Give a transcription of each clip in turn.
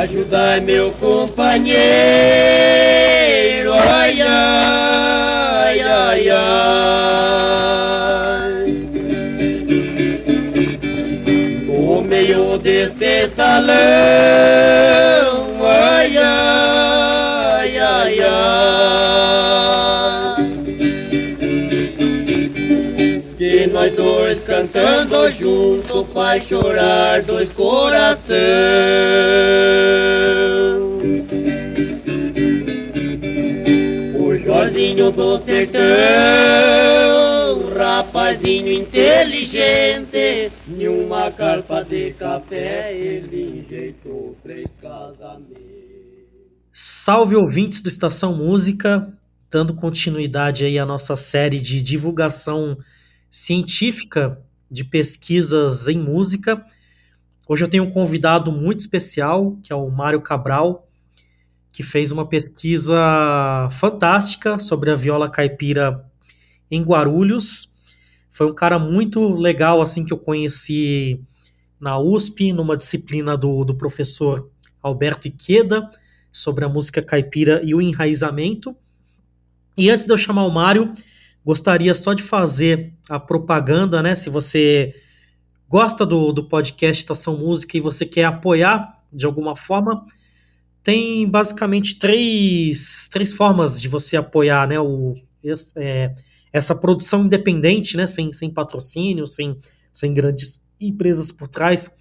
Ajudai meu companheiro, ai, ai, ai, ai. O meio deste salão, nós dois cantando junto faz chorar dois corações. Jorginho do sertão, rapazinho inteligente, numa carpa de café ele enjeitou três casamentos. Salve ouvintes do Estação Música, dando continuidade aí à nossa série de divulgação científica de pesquisas em música. Hoje eu tenho um convidado muito especial, que é o Mário Cabral, que fez uma pesquisa fantástica sobre a viola caipira em Guarulhos. Foi um cara muito legal assim que eu conheci na USP, numa disciplina do, do professor Alberto Iqueda, sobre a música caipira e o enraizamento. E antes de eu chamar o Mário, gostaria só de fazer a propaganda, né? Se você gosta do, do podcast Estação Música e você quer apoiar de alguma forma, tem basicamente três, três formas de você apoiar né, o, é, essa produção independente, né, sem, sem patrocínio, sem, sem grandes empresas por trás.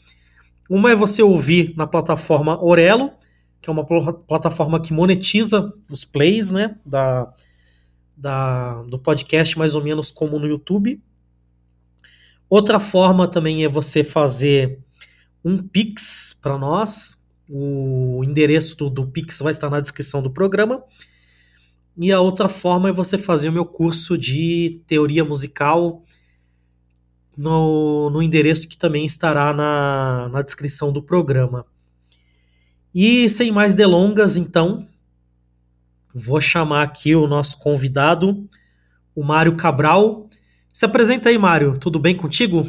Uma é você ouvir na plataforma Orelo, que é uma plataforma que monetiza os plays né, da, da, do podcast, mais ou menos como no YouTube. Outra forma também é você fazer um Pix para nós, o endereço do, do Pix vai estar na descrição do programa. E a outra forma é você fazer o meu curso de teoria musical no, no endereço que também estará na, na descrição do programa. E sem mais delongas, então, vou chamar aqui o nosso convidado, o Mário Cabral. Se apresenta aí, Mário. Tudo bem contigo?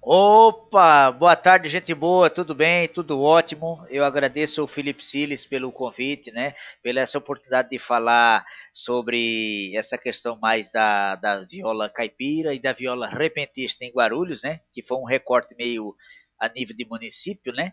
Opa, boa tarde, gente boa, tudo bem, tudo ótimo. Eu agradeço ao Felipe Siles pelo convite, né, pela essa oportunidade de falar sobre essa questão mais da, da viola caipira e da viola repentista em Guarulhos, né, que foi um recorte meio a nível de município, né?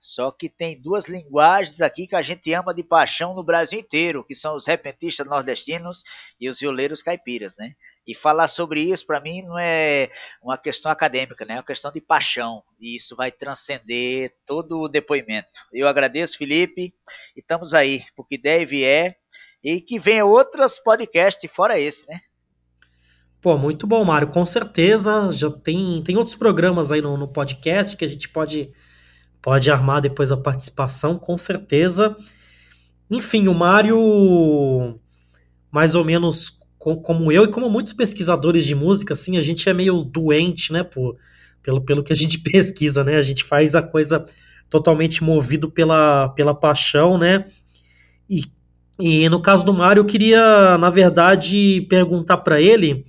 Só que tem duas linguagens aqui que a gente ama de paixão no Brasil inteiro, que são os repentistas nordestinos e os violeiros caipiras, né? E falar sobre isso, para mim, não é uma questão acadêmica, né? é uma questão de paixão. E isso vai transcender todo o depoimento. Eu agradeço, Felipe, e estamos aí, porque deve é, e que venha outros podcasts fora esse, né? Pô, muito bom, Mário. Com certeza já tem, tem outros programas aí no, no podcast que a gente pode, pode armar depois a participação, com certeza. Enfim, o Mário, mais ou menos como eu e como muitos pesquisadores de música, assim, a gente é meio doente, né, por, pelo, pelo que a gente pesquisa, né? A gente faz a coisa totalmente movido pela, pela paixão, né? E, e no caso do Mário, eu queria, na verdade, perguntar para ele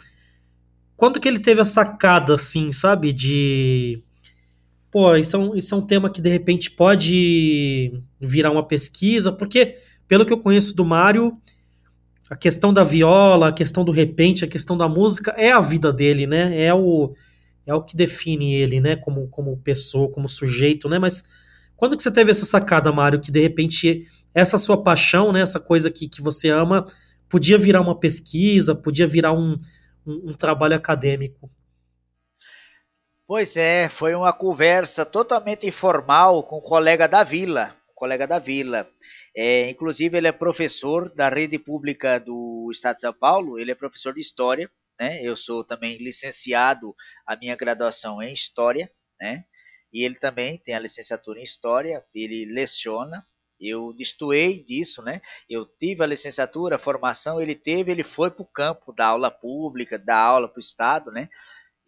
quando que ele teve a sacada, assim, sabe, de... Pô, isso é, um, isso é um tema que de repente pode virar uma pesquisa, porque, pelo que eu conheço do Mário, a questão da viola, a questão do repente, a questão da música é a vida dele, né? É o, é o que define ele, né? Como, como pessoa, como sujeito, né? Mas quando que você teve essa sacada, Mário, que de repente essa sua paixão, né? Essa coisa que, que você ama, podia virar uma pesquisa, podia virar um, um, um trabalho acadêmico? Pois é, foi uma conversa totalmente informal com o colega da vila, colega da vila. É, inclusive, ele é professor da rede pública do Estado de São Paulo, ele é professor de História, né? Eu sou também licenciado, a minha graduação é em História, né? E ele também tem a licenciatura em História, ele leciona, eu destoei disso, né? Eu tive a licenciatura, a formação, ele teve, ele foi para o campo da aula pública, da aula para o Estado, né?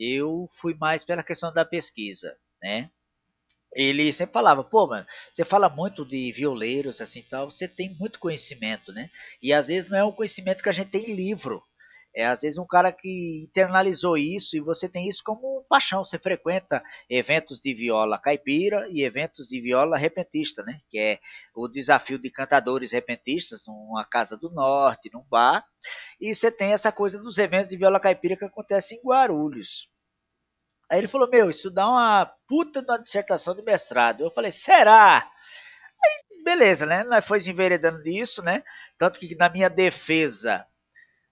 Eu fui mais pela questão da pesquisa, né? ele sempre falava, pô, mano, você fala muito de violeiros, assim, tal, você tem muito conhecimento, né? E às vezes não é um conhecimento que a gente tem em livro, É às vezes um cara que internalizou isso e você tem isso como paixão. Você frequenta eventos de viola caipira e eventos de viola repentista, né? Que é o desafio de cantadores repentistas numa casa do norte, num bar. E você tem essa coisa dos eventos de viola caipira que acontecem em Guarulhos. Aí ele falou: Meu, isso dá uma puta de uma dissertação de mestrado. Eu falei: Será? Aí, beleza, né? Nós foi enveredando nisso, né? Tanto que na minha defesa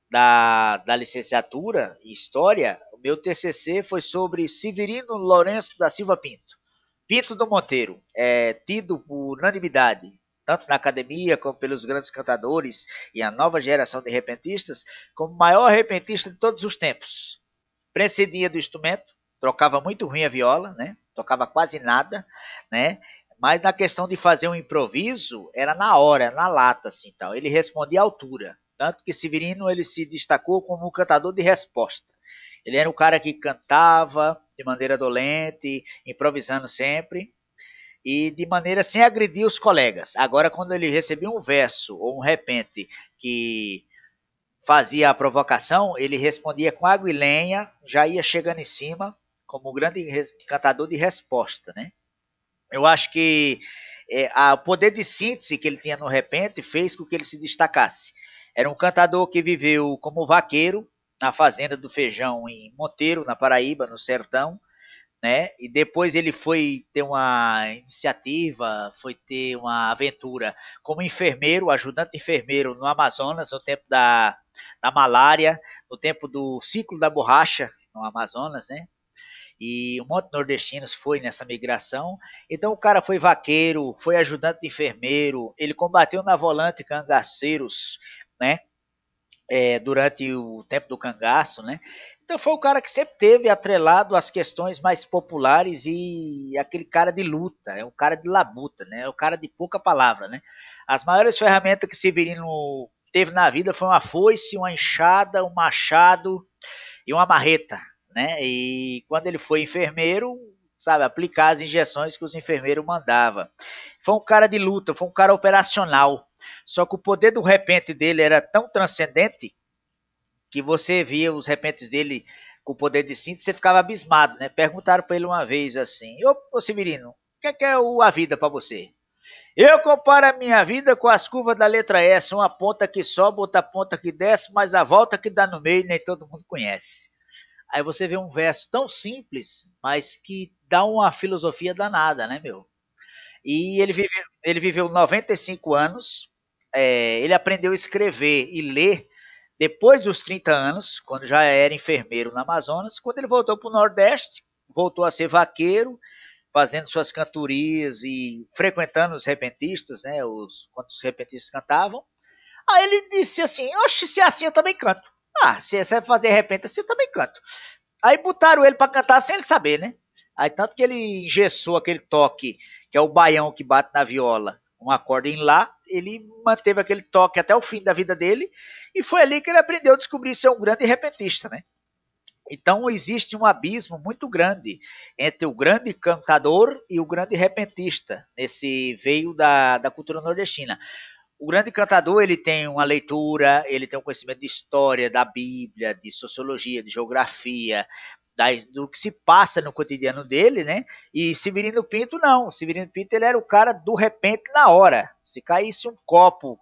da, da licenciatura em História, o meu TCC foi sobre Severino Lourenço da Silva Pinto. Pinto do Monteiro, é tido por unanimidade, tanto na academia como pelos grandes cantadores e a nova geração de repentistas, como o maior repentista de todos os tempos. Precedia do instrumento, trocava muito ruim a viola, né? tocava quase nada, né? mas na questão de fazer um improviso, era na hora, na lata, assim, tal. Ele respondia à altura. Tanto que Severino ele se destacou como um cantador de resposta. Ele era um cara que cantava de maneira dolente, improvisando sempre e de maneira sem agredir os colegas. Agora, quando ele recebia um verso ou um repente que fazia a provocação, ele respondia com água e lenha, já ia chegando em cima como um grande cantador de resposta, né? Eu acho que é, o poder de síntese que ele tinha no repente fez com que ele se destacasse. Era um cantador que viveu como vaqueiro na fazenda do Feijão em Monteiro, na Paraíba, no sertão, né? E depois ele foi ter uma iniciativa, foi ter uma aventura como enfermeiro, ajudante enfermeiro no Amazonas, no tempo da, da malária, no tempo do ciclo da borracha no Amazonas, né? E um monte de nordestinos foi nessa migração. Então o cara foi vaqueiro, foi ajudante de enfermeiro, ele combateu na volante cangaceiros, né? É, durante o tempo do cangaço, né? Então foi o cara que sempre teve atrelado às questões mais populares e aquele cara de luta, é um cara de labuta, né? É um cara de pouca palavra, né? As maiores ferramentas que Severino teve na vida foi uma foice, uma enxada, um machado e uma marreta, né? E quando ele foi enfermeiro, sabe, aplicar as injeções que os enfermeiros mandavam. Foi um cara de luta, foi um cara operacional. Só que o poder do repente dele era tão transcendente que você via os repentes dele com o poder de síntese, você ficava abismado, né? Perguntaram para ele uma vez assim: Ô, ô Severino, o que é, que é a vida para você? Eu comparo a minha vida com as curvas da letra S, uma ponta que sobe, outra ponta que desce, mas a volta que dá no meio nem todo mundo conhece. Aí você vê um verso tão simples, mas que dá uma filosofia danada, né, meu? E ele viveu, ele viveu 95 anos, é, ele aprendeu a escrever e ler depois dos 30 anos, quando já era enfermeiro no Amazonas. Quando ele voltou para o Nordeste, voltou a ser vaqueiro, fazendo suas cantorias e frequentando os repentistas, né, os, quando os repentistas cantavam. Aí ele disse assim: Oxe, se é assim eu também canto. Ah, se você fazer repente assim, eu também canto. Aí botaram ele para cantar sem ele saber, né? Aí tanto que ele engessou aquele toque, que é o baião que bate na viola, um acorde em lá, ele manteve aquele toque até o fim da vida dele, e foi ali que ele aprendeu a descobrir ser um grande repentista, né? Então existe um abismo muito grande entre o grande cantador e o grande repentista nesse veio da, da cultura nordestina o grande cantador ele tem uma leitura, ele tem um conhecimento de história, da Bíblia, de sociologia, de geografia, do que se passa no cotidiano dele, né? E Severino Pinto não. Severino Pinto ele era o cara do repente na hora. Se caísse um copo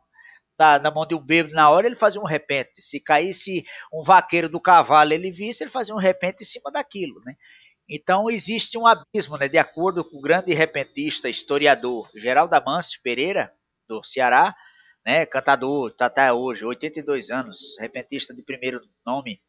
na, na mão de um bêbado na hora, ele fazia um repente. Se caísse um vaqueiro do cavalo, ele visse, ele fazia um repente em cima daquilo, né? Então existe um abismo, né? De acordo com o grande repentista, historiador Geraldo Amâncio Pereira, do Ceará, né, cantador, tá até hoje, 82 anos, repentista de primeiro nome,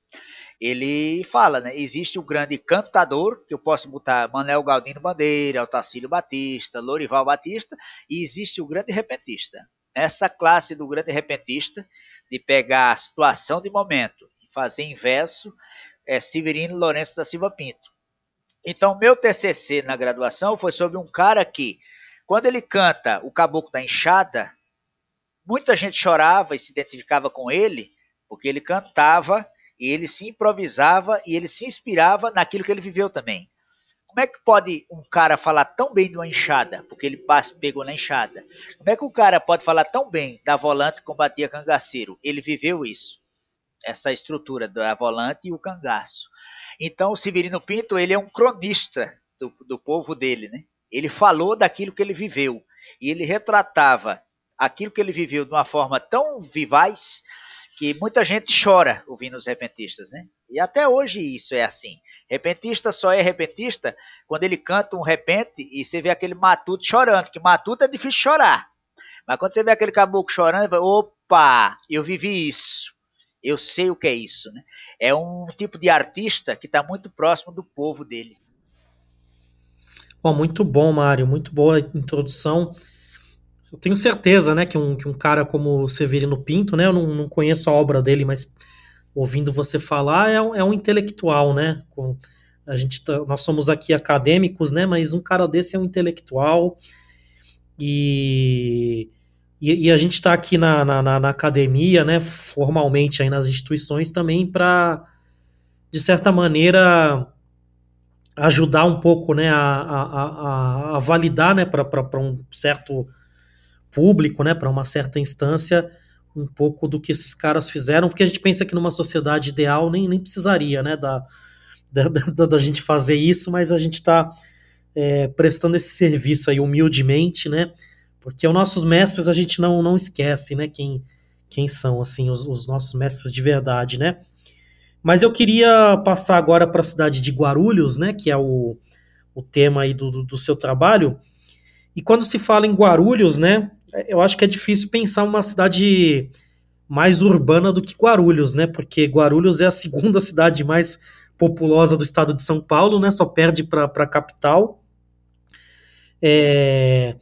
ele fala, né, existe o grande cantador, que eu posso botar Manuel Galdino Bandeira, Altacílio Batista, Lorival Batista, e existe o grande repentista. Essa classe do grande repentista, de pegar a situação de momento e fazer inverso, é Severino Lourenço da Silva Pinto. Então, meu TCC na graduação foi sobre um cara que, quando ele canta o Caboclo da Enxada, Muita gente chorava e se identificava com ele, porque ele cantava e ele se improvisava e ele se inspirava naquilo que ele viveu também. Como é que pode um cara falar tão bem de uma enxada, porque ele pegou na enxada? Como é que um cara pode falar tão bem da volante que combatia cangaceiro? Ele viveu isso. essa estrutura da volante e o cangaço. Então, o Severino Pinto ele é um cronista do, do povo dele, né? Ele falou daquilo que ele viveu e ele retratava aquilo que ele viveu de uma forma tão vivaz que muita gente chora ouvindo os repentistas, né? E até hoje isso é assim. Repentista só é repentista quando ele canta um repente e você vê aquele matuto chorando, que matuto é difícil chorar. Mas quando você vê aquele caboclo chorando, fala, opa, eu vivi isso. Eu sei o que é isso, né? É um tipo de artista que está muito próximo do povo dele. Oh, muito bom, Mário, muito boa introdução. Eu tenho certeza, né, que um, que um cara como Severino Pinto, né, eu não, não conheço a obra dele, mas ouvindo você falar, é um, é um intelectual, né? Com, a gente tá, nós somos aqui acadêmicos, né? Mas um cara desse é um intelectual e, e, e a gente está aqui na, na, na, academia, né? Formalmente aí nas instituições também para, de certa maneira, ajudar um pouco, né? A, a, a, a validar, né? Para um certo público, né? Para uma certa instância um pouco do que esses caras fizeram, porque a gente pensa que numa sociedade ideal nem, nem precisaria, né, da, da, da, da gente fazer isso, mas a gente está é, prestando esse serviço aí humildemente, né, porque os nossos mestres a gente não, não esquece, né, quem, quem são, assim, os, os nossos mestres de verdade, né. Mas eu queria passar agora para a cidade de Guarulhos, né, que é o, o tema aí do, do seu trabalho, e quando se fala em Guarulhos, né, eu acho que é difícil pensar uma cidade mais urbana do que Guarulhos, né? Porque Guarulhos é a segunda cidade mais populosa do estado de São Paulo, né? Só perde para a capital. É,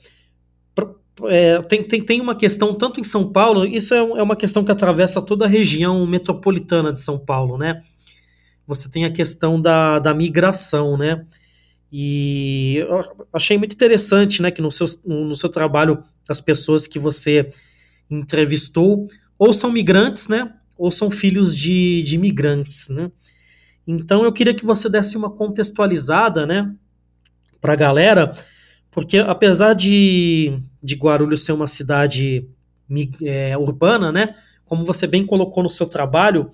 é, tem, tem, tem uma questão, tanto em São Paulo, isso é, é uma questão que atravessa toda a região metropolitana de São Paulo, né? Você tem a questão da, da migração, né? E eu achei muito interessante, né, que no seu, no seu trabalho as pessoas que você entrevistou ou são migrantes, né, ou são filhos de, de imigrantes, né. Então eu queria que você desse uma contextualizada, né, para a galera, porque apesar de, de Guarulhos ser uma cidade é, urbana, né, como você bem colocou no seu trabalho,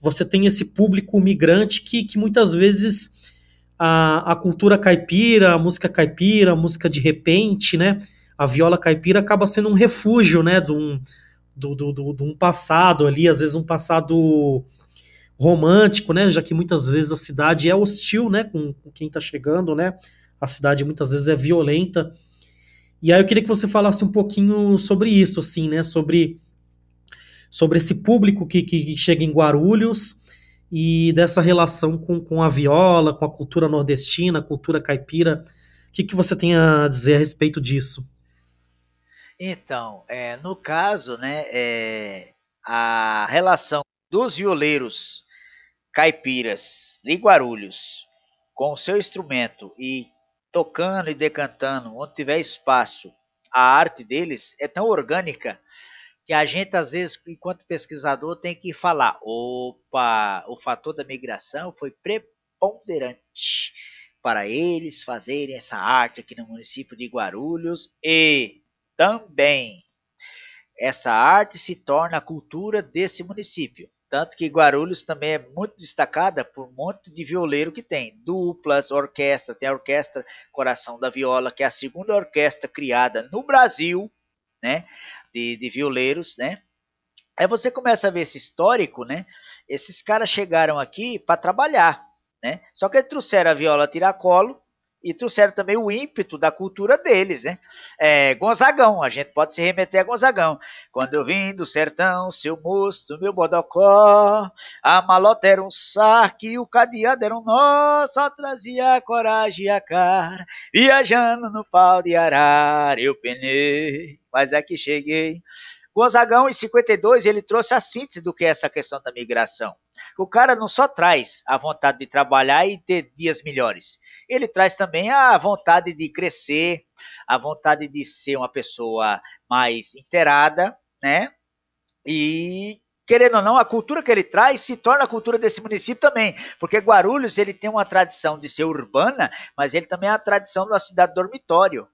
você tem esse público migrante que, que muitas vezes a, a cultura caipira, a música caipira, a música de repente, né, a viola caipira acaba sendo um refúgio, né, de um, do, do, do, de um passado ali, às vezes um passado romântico, né, já que muitas vezes a cidade é hostil, né, com, com quem está chegando, né, a cidade muitas vezes é violenta. E aí eu queria que você falasse um pouquinho sobre isso, assim, né, sobre, sobre esse público que, que chega em Guarulhos e dessa relação com, com a viola, com a cultura nordestina, a cultura caipira. O que, que você tem a dizer a respeito disso? Então, é, no caso, né, é, a relação dos violeiros caipiras de Guarulhos com o seu instrumento e tocando e decantando onde tiver espaço, a arte deles é tão orgânica que a gente, às vezes, enquanto pesquisador, tem que falar: opa, o fator da migração foi preponderante para eles fazerem essa arte aqui no município de Guarulhos e também essa arte se torna a cultura desse município. Tanto que Guarulhos também é muito destacada por um monte de violeiro que tem. Duplas, orquestra, tem a Orquestra Coração da Viola, que é a segunda orquestra criada no Brasil, né? De, de violeiros, né? Aí você começa a ver esse histórico, né? Esses caras chegaram aqui para trabalhar, né? Só que eles trouxeram a viola tiracolo, e trouxeram também o ímpeto da cultura deles, né? É, Gonzagão, a gente pode se remeter a Gonzagão. Quando eu vim do sertão, seu moço, meu bodocó, a malota era um saque, o cadeado era um nó, só trazia a coragem e a cara, viajando no pau de arara, eu penei, mas aqui cheguei. Gonzagão, em 52, ele trouxe a síntese do que é essa questão da migração. O cara não só traz a vontade de trabalhar e ter dias melhores, ele traz também a vontade de crescer, a vontade de ser uma pessoa mais inteirada, né? E querendo ou não, a cultura que ele traz se torna a cultura desse município também, porque Guarulhos ele tem uma tradição de ser urbana, mas ele também é a tradição uma cidade dormitório,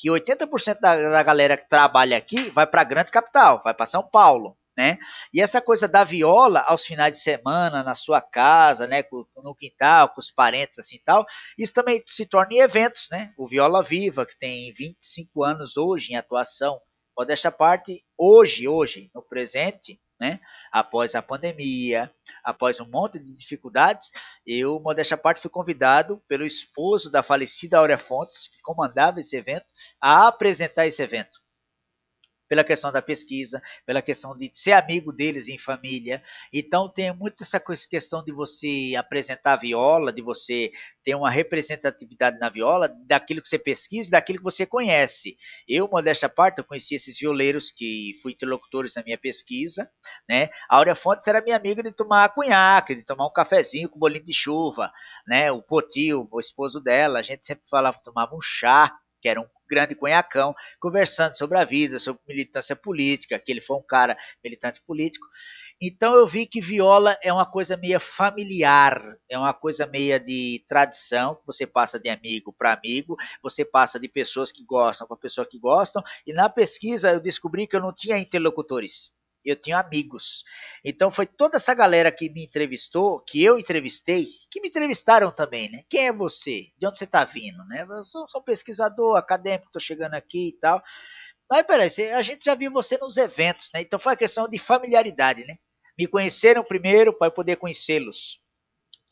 que 80% da, da galera que trabalha aqui vai para a grande capital, vai para São Paulo, né? E essa coisa da viola aos finais de semana, na sua casa, né, no quintal, com os parentes assim tal, isso também se torna em eventos, né? O Viola Viva, que tem 25 anos hoje em atuação, modesta parte, hoje, hoje, no presente, né? Após a pandemia, após um monte de dificuldades, eu, modesta parte, fui convidado pelo esposo da falecida Áurea Fontes, que comandava esse evento, a apresentar esse evento pela questão da pesquisa, pela questão de ser amigo deles em família. Então tem muito essa questão de você apresentar a viola, de você ter uma representatividade na viola, daquilo que você pesquisa daquilo que você conhece. Eu, modesta parte, eu conheci esses violeiros que fui interlocutores na minha pesquisa, né? A Áurea Fontes era minha amiga de tomar cunhaque, de tomar um cafezinho com bolinho de chuva, né? O Poti, o esposo dela, a gente sempre falava, tomava um chá, que era um grande cunhacão, conversando sobre a vida, sobre militância política, que ele foi um cara militante político. Então eu vi que viola é uma coisa meio familiar, é uma coisa meio de tradição, você passa de amigo para amigo, você passa de pessoas que gostam para pessoas que gostam, e na pesquisa eu descobri que eu não tinha interlocutores eu tinha amigos. Então foi toda essa galera que me entrevistou, que eu entrevistei, que me entrevistaram também, né? Quem é você? De onde você está vindo, né? Eu sou, sou um pesquisador acadêmico, estou chegando aqui e tal. Mas peraí, a gente já viu você nos eventos, né? Então foi uma questão de familiaridade, né? Me conheceram primeiro para poder conhecê-los.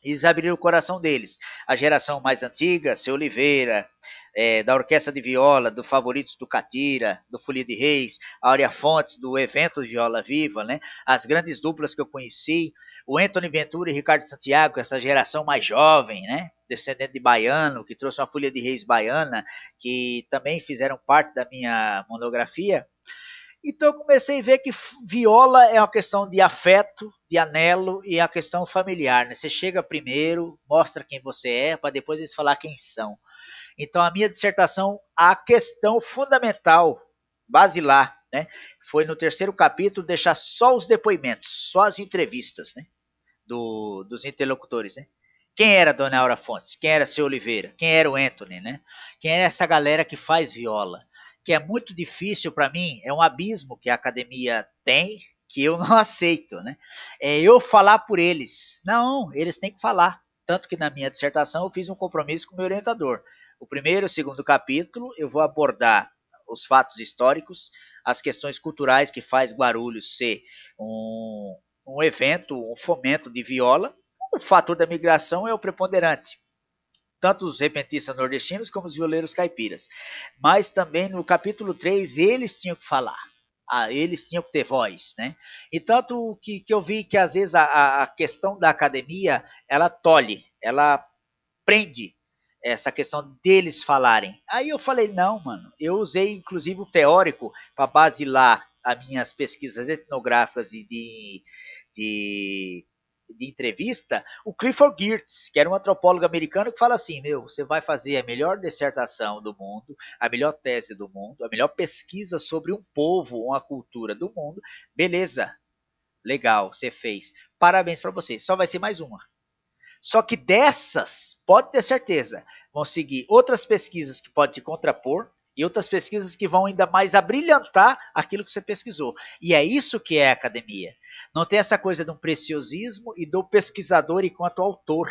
Eles abriram o coração deles. A geração mais antiga, seu Oliveira, é, da Orquestra de Viola, do Favoritos do Catira, do Folia de Reis, a Áurea Fontes, do evento Viola Viva, né? as grandes duplas que eu conheci, o Anthony Ventura e Ricardo Santiago, essa geração mais jovem, né? descendente de baiano, que trouxe uma Folia de Reis baiana, que também fizeram parte da minha monografia. Então eu comecei a ver que viola é uma questão de afeto, de anelo e a questão familiar. Né? Você chega primeiro, mostra quem você é, para depois eles falar quem são. Então, a minha dissertação, a questão fundamental, basilar, né, foi no terceiro capítulo deixar só os depoimentos, só as entrevistas né, do, dos interlocutores. Né? Quem era Dona Aura Fontes? Quem era seu Oliveira? Quem era o Anthony? Né? Quem era essa galera que faz viola? Que é muito difícil para mim, é um abismo que a academia tem, que eu não aceito. Né? É eu falar por eles. Não, eles têm que falar. Tanto que na minha dissertação eu fiz um compromisso com o meu orientador. O primeiro e o segundo capítulo eu vou abordar os fatos históricos, as questões culturais que faz Guarulhos ser um, um evento, um fomento de viola. O fator da migração é o preponderante tanto os repentistas nordestinos como os violeiros caipiras. Mas também no capítulo 3 eles tinham que falar, ah, eles tinham que ter voz, né? E tanto que, que eu vi que às vezes a, a questão da academia, ela tolhe, ela prende essa questão deles falarem. Aí eu falei, não, mano, eu usei inclusive o teórico para basilar as minhas pesquisas etnográficas e de, de, de, entrevista, o Clifford Geertz, que era um antropólogo americano, que fala assim, meu, você vai fazer a melhor dissertação do mundo, a melhor tese do mundo, a melhor pesquisa sobre um povo, uma cultura do mundo, beleza, legal, você fez, parabéns para você, só vai ser mais uma. Só que dessas, pode ter certeza, vão seguir outras pesquisas que podem te contrapor e outras pesquisas que vão ainda mais abrilhantar aquilo que você pesquisou. E é isso que é academia. Não tem essa coisa de um preciosismo e do pesquisador enquanto autor.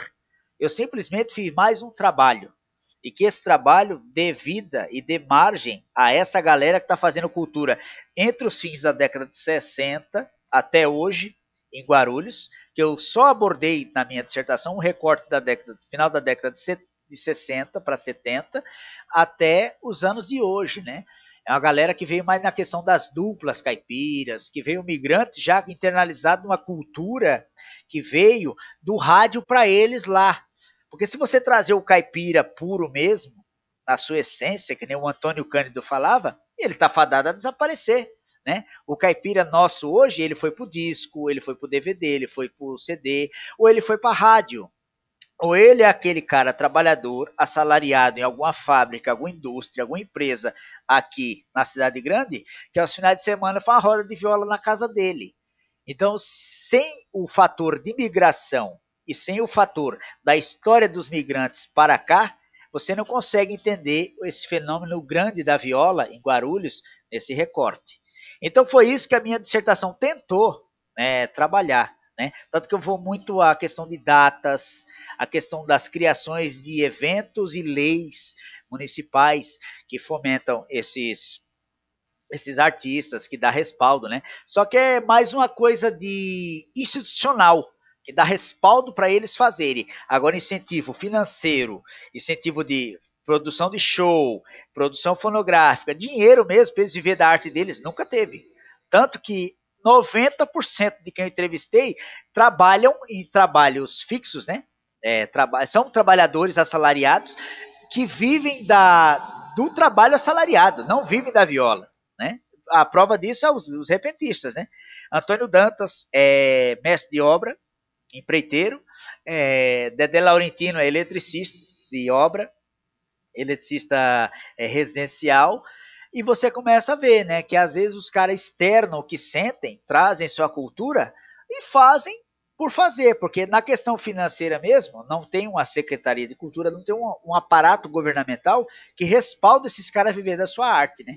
Eu simplesmente fiz mais um trabalho. E que esse trabalho dê vida e dê margem a essa galera que está fazendo cultura entre os fins da década de 60 até hoje, em Guarulhos, que eu só abordei na minha dissertação um recorte da década, final da década de, de 60 para 70 até os anos de hoje, né? É uma galera que veio mais na questão das duplas caipiras, que veio migrante já internalizado numa cultura que veio do rádio para eles lá. Porque se você trazer o caipira puro mesmo, na sua essência, que nem o Antônio Cândido falava, ele está fadado a desaparecer. Né? O caipira nosso hoje, ele foi para o disco, ele foi para o DVD, ele foi para o CD, ou ele foi para a rádio. Ou ele é aquele cara trabalhador, assalariado em alguma fábrica, alguma indústria, alguma empresa aqui na cidade grande, que aos finais de semana faz uma roda de viola na casa dele. Então, sem o fator de migração e sem o fator da história dos migrantes para cá, você não consegue entender esse fenômeno grande da viola em Guarulhos nesse recorte. Então foi isso que a minha dissertação tentou né, trabalhar. Né? Tanto que eu vou muito à questão de datas, a questão das criações de eventos e leis municipais que fomentam esses esses artistas, que dá respaldo, né? Só que é mais uma coisa de institucional, que dá respaldo para eles fazerem. Agora, incentivo financeiro, incentivo de produção de show, produção fonográfica, dinheiro mesmo para eles viver da arte deles, nunca teve. Tanto que 90% de quem eu entrevistei trabalham em trabalhos fixos, né? É, traba são trabalhadores assalariados que vivem da, do trabalho assalariado, não vivem da viola, né? A prova disso é os, os repentistas, né? Antônio Dantas é mestre de obra, empreiteiro, é, Dedé Laurentino é eletricista de obra, eletricista é, residencial, e você começa a ver, né, que às vezes os caras externam o que sentem, trazem sua cultura e fazem por fazer, porque na questão financeira mesmo, não tem uma secretaria de cultura, não tem um, um aparato governamental que respalda esses caras a viver da sua arte, né?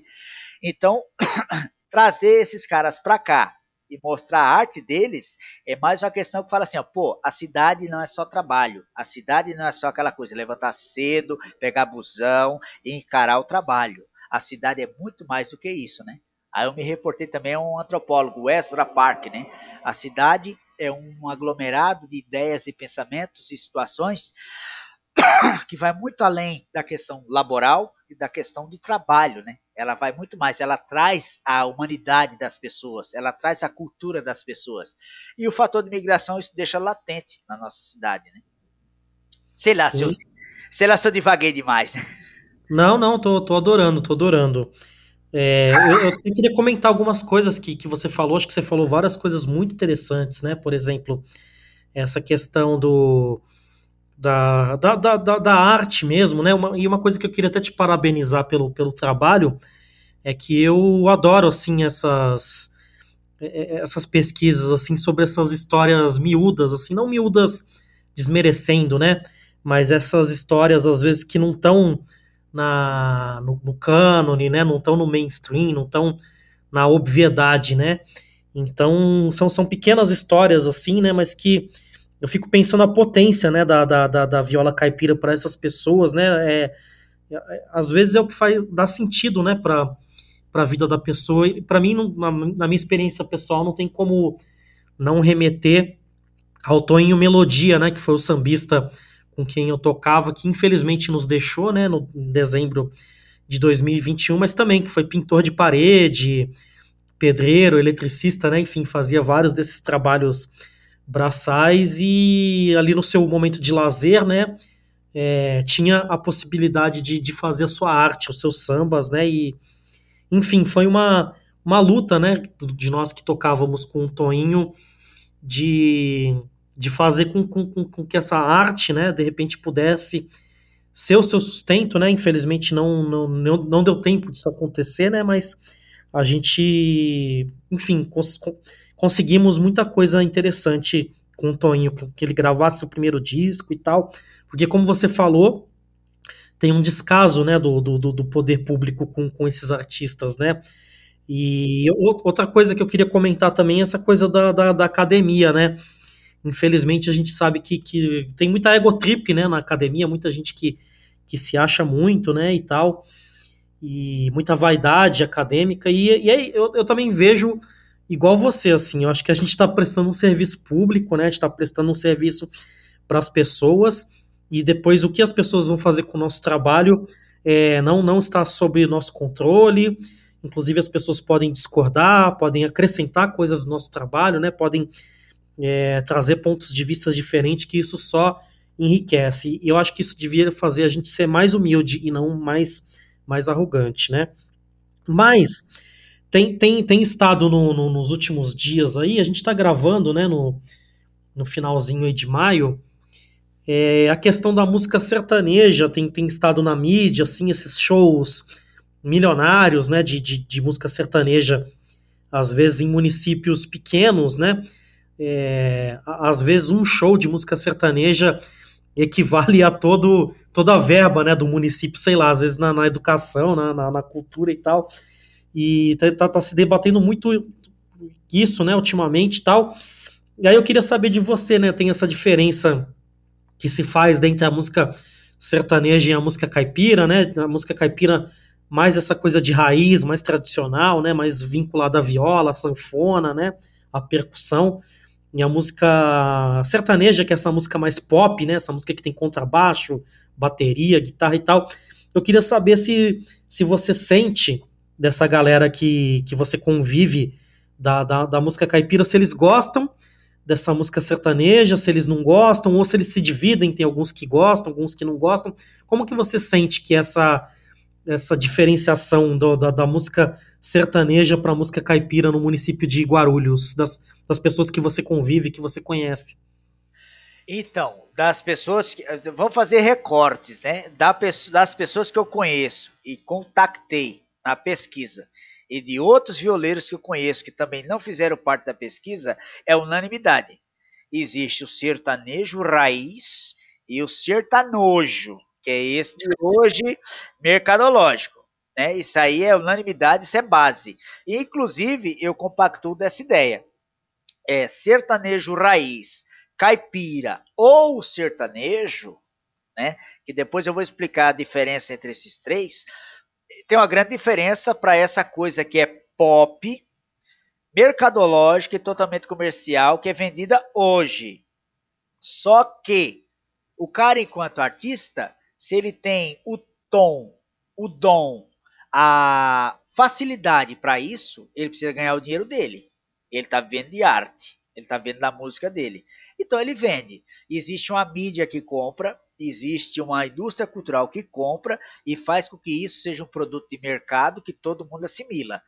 Então, trazer esses caras para cá e mostrar a arte deles é mais uma questão que fala assim, ó, pô, a cidade não é só trabalho, a cidade não é só aquela coisa, levantar cedo, pegar busão e encarar o trabalho. A cidade é muito mais do que isso, né? Aí eu me reportei também a um antropólogo, Ezra Park, né? A cidade é um aglomerado de ideias e pensamentos e situações que vai muito além da questão laboral e da questão de trabalho, né? Ela vai muito mais, ela traz a humanidade das pessoas, ela traz a cultura das pessoas. E o fator de migração isso deixa latente na nossa cidade, né? Sei lá, se eu, sei lá se eu divaguei demais. Não, não, tô, tô adorando, tô adorando. É, eu, eu, queria comentar algumas coisas que, que você falou, acho que você falou várias coisas muito interessantes, né? Por exemplo, essa questão do, da, da, da, da arte mesmo, né? Uma, e uma coisa que eu queria até te parabenizar pelo, pelo trabalho é que eu adoro, assim, essas, é, é, essas pesquisas, assim, sobre essas histórias miúdas, assim, não miúdas desmerecendo, né? Mas essas histórias, às vezes, que não estão na, no, no cânone, né? Não estão no mainstream, não estão na obviedade, né? Então, são, são pequenas histórias, assim, né? Mas que eu fico pensando a potência, né, da, da, da, da viola caipira para essas pessoas, né? É, é, às vezes é o que faz dá sentido, né, para a vida da pessoa. E para mim, na, na, minha experiência pessoal, não tem como não remeter ao Toninho Melodia, né, que foi o sambista com quem eu tocava, que infelizmente nos deixou, né, no em dezembro de 2021, mas também que foi pintor de parede, pedreiro, eletricista, né, enfim, fazia vários desses trabalhos braçais e ali no seu momento de lazer, né, é, tinha a possibilidade de, de fazer a sua arte, os seus sambas, né, e enfim, foi uma, uma luta, né, de nós que tocávamos com o Toinho, de de fazer com, com, com, que essa arte, né, de repente pudesse ser o seu sustento, né, infelizmente não, não, não deu tempo disso acontecer, né, mas a gente, enfim, conseguimos muita coisa interessante com o Toninho, que ele gravasse o primeiro disco e tal, porque como você falou, tem um descaso, né, do, do, do poder público com, com esses artistas, né, e outra coisa que eu queria comentar também é essa coisa da, da, da academia, né, Infelizmente, a gente sabe que, que tem muita egotrip, né, na academia, muita gente que, que se acha muito, né, e tal, e muita vaidade acadêmica, e, e aí eu, eu também vejo igual você, assim, eu acho que a gente está prestando um serviço público, né, a gente está prestando um serviço para as pessoas, e depois o que as pessoas vão fazer com o nosso trabalho é, não, não está sob nosso controle, inclusive as pessoas podem discordar, podem acrescentar coisas no nosso trabalho, né, podem é, trazer pontos de vista diferentes, que isso só enriquece. E eu acho que isso devia fazer a gente ser mais humilde e não mais, mais arrogante, né? Mas tem, tem, tem estado no, no, nos últimos dias aí, a gente está gravando, né, no, no finalzinho de maio, é, a questão da música sertaneja tem, tem estado na mídia, assim, esses shows milionários, né, de, de, de música sertaneja, às vezes em municípios pequenos, né, é, às vezes um show de música sertaneja equivale a todo, toda a verba né, do município, sei lá, às vezes na, na educação, na, na, na, cultura e tal. E tá, tá, tá se debatendo muito isso, né, ultimamente e tal. E aí eu queria saber de você, né, tem essa diferença que se faz dentro da música sertaneja e a música caipira, né, a música caipira mais essa coisa de raiz, mais tradicional, né, mais vinculada à viola, à sanfona, né, à percussão. E a música sertaneja, que é essa música mais pop, né, essa música que tem contrabaixo, bateria, guitarra e tal. Eu queria saber se, se você sente dessa galera que, que você convive da, da, da música caipira, se eles gostam dessa música sertaneja, se eles não gostam, ou se eles se dividem, tem alguns que gostam, alguns que não gostam. Como que você sente que essa essa diferenciação do, da, da, música sertaneja para a música caipira no município de Guarulhos, das, das pessoas que você convive, que você conhece? Então, das pessoas que. Vamos fazer recortes, né? Das pessoas que eu conheço e contactei na pesquisa e de outros violeiros que eu conheço que também não fizeram parte da pesquisa, é unanimidade. Existe o sertanejo raiz e o sertanojo que é esse de hoje mercadológico. Né? Isso aí é unanimidade, isso é base. E, inclusive, eu compactuo dessa ideia. É sertanejo raiz, caipira ou sertanejo, né? que depois eu vou explicar a diferença entre esses três, tem uma grande diferença para essa coisa que é pop, mercadológica e totalmente comercial, que é vendida hoje. Só que o cara, enquanto artista, se ele tem o tom, o dom, a facilidade para isso, ele precisa ganhar o dinheiro dele. Ele está vendo de arte, ele está vendo da música dele. Então ele vende. Existe uma mídia que compra, existe uma indústria cultural que compra e faz com que isso seja um produto de mercado que todo mundo assimila.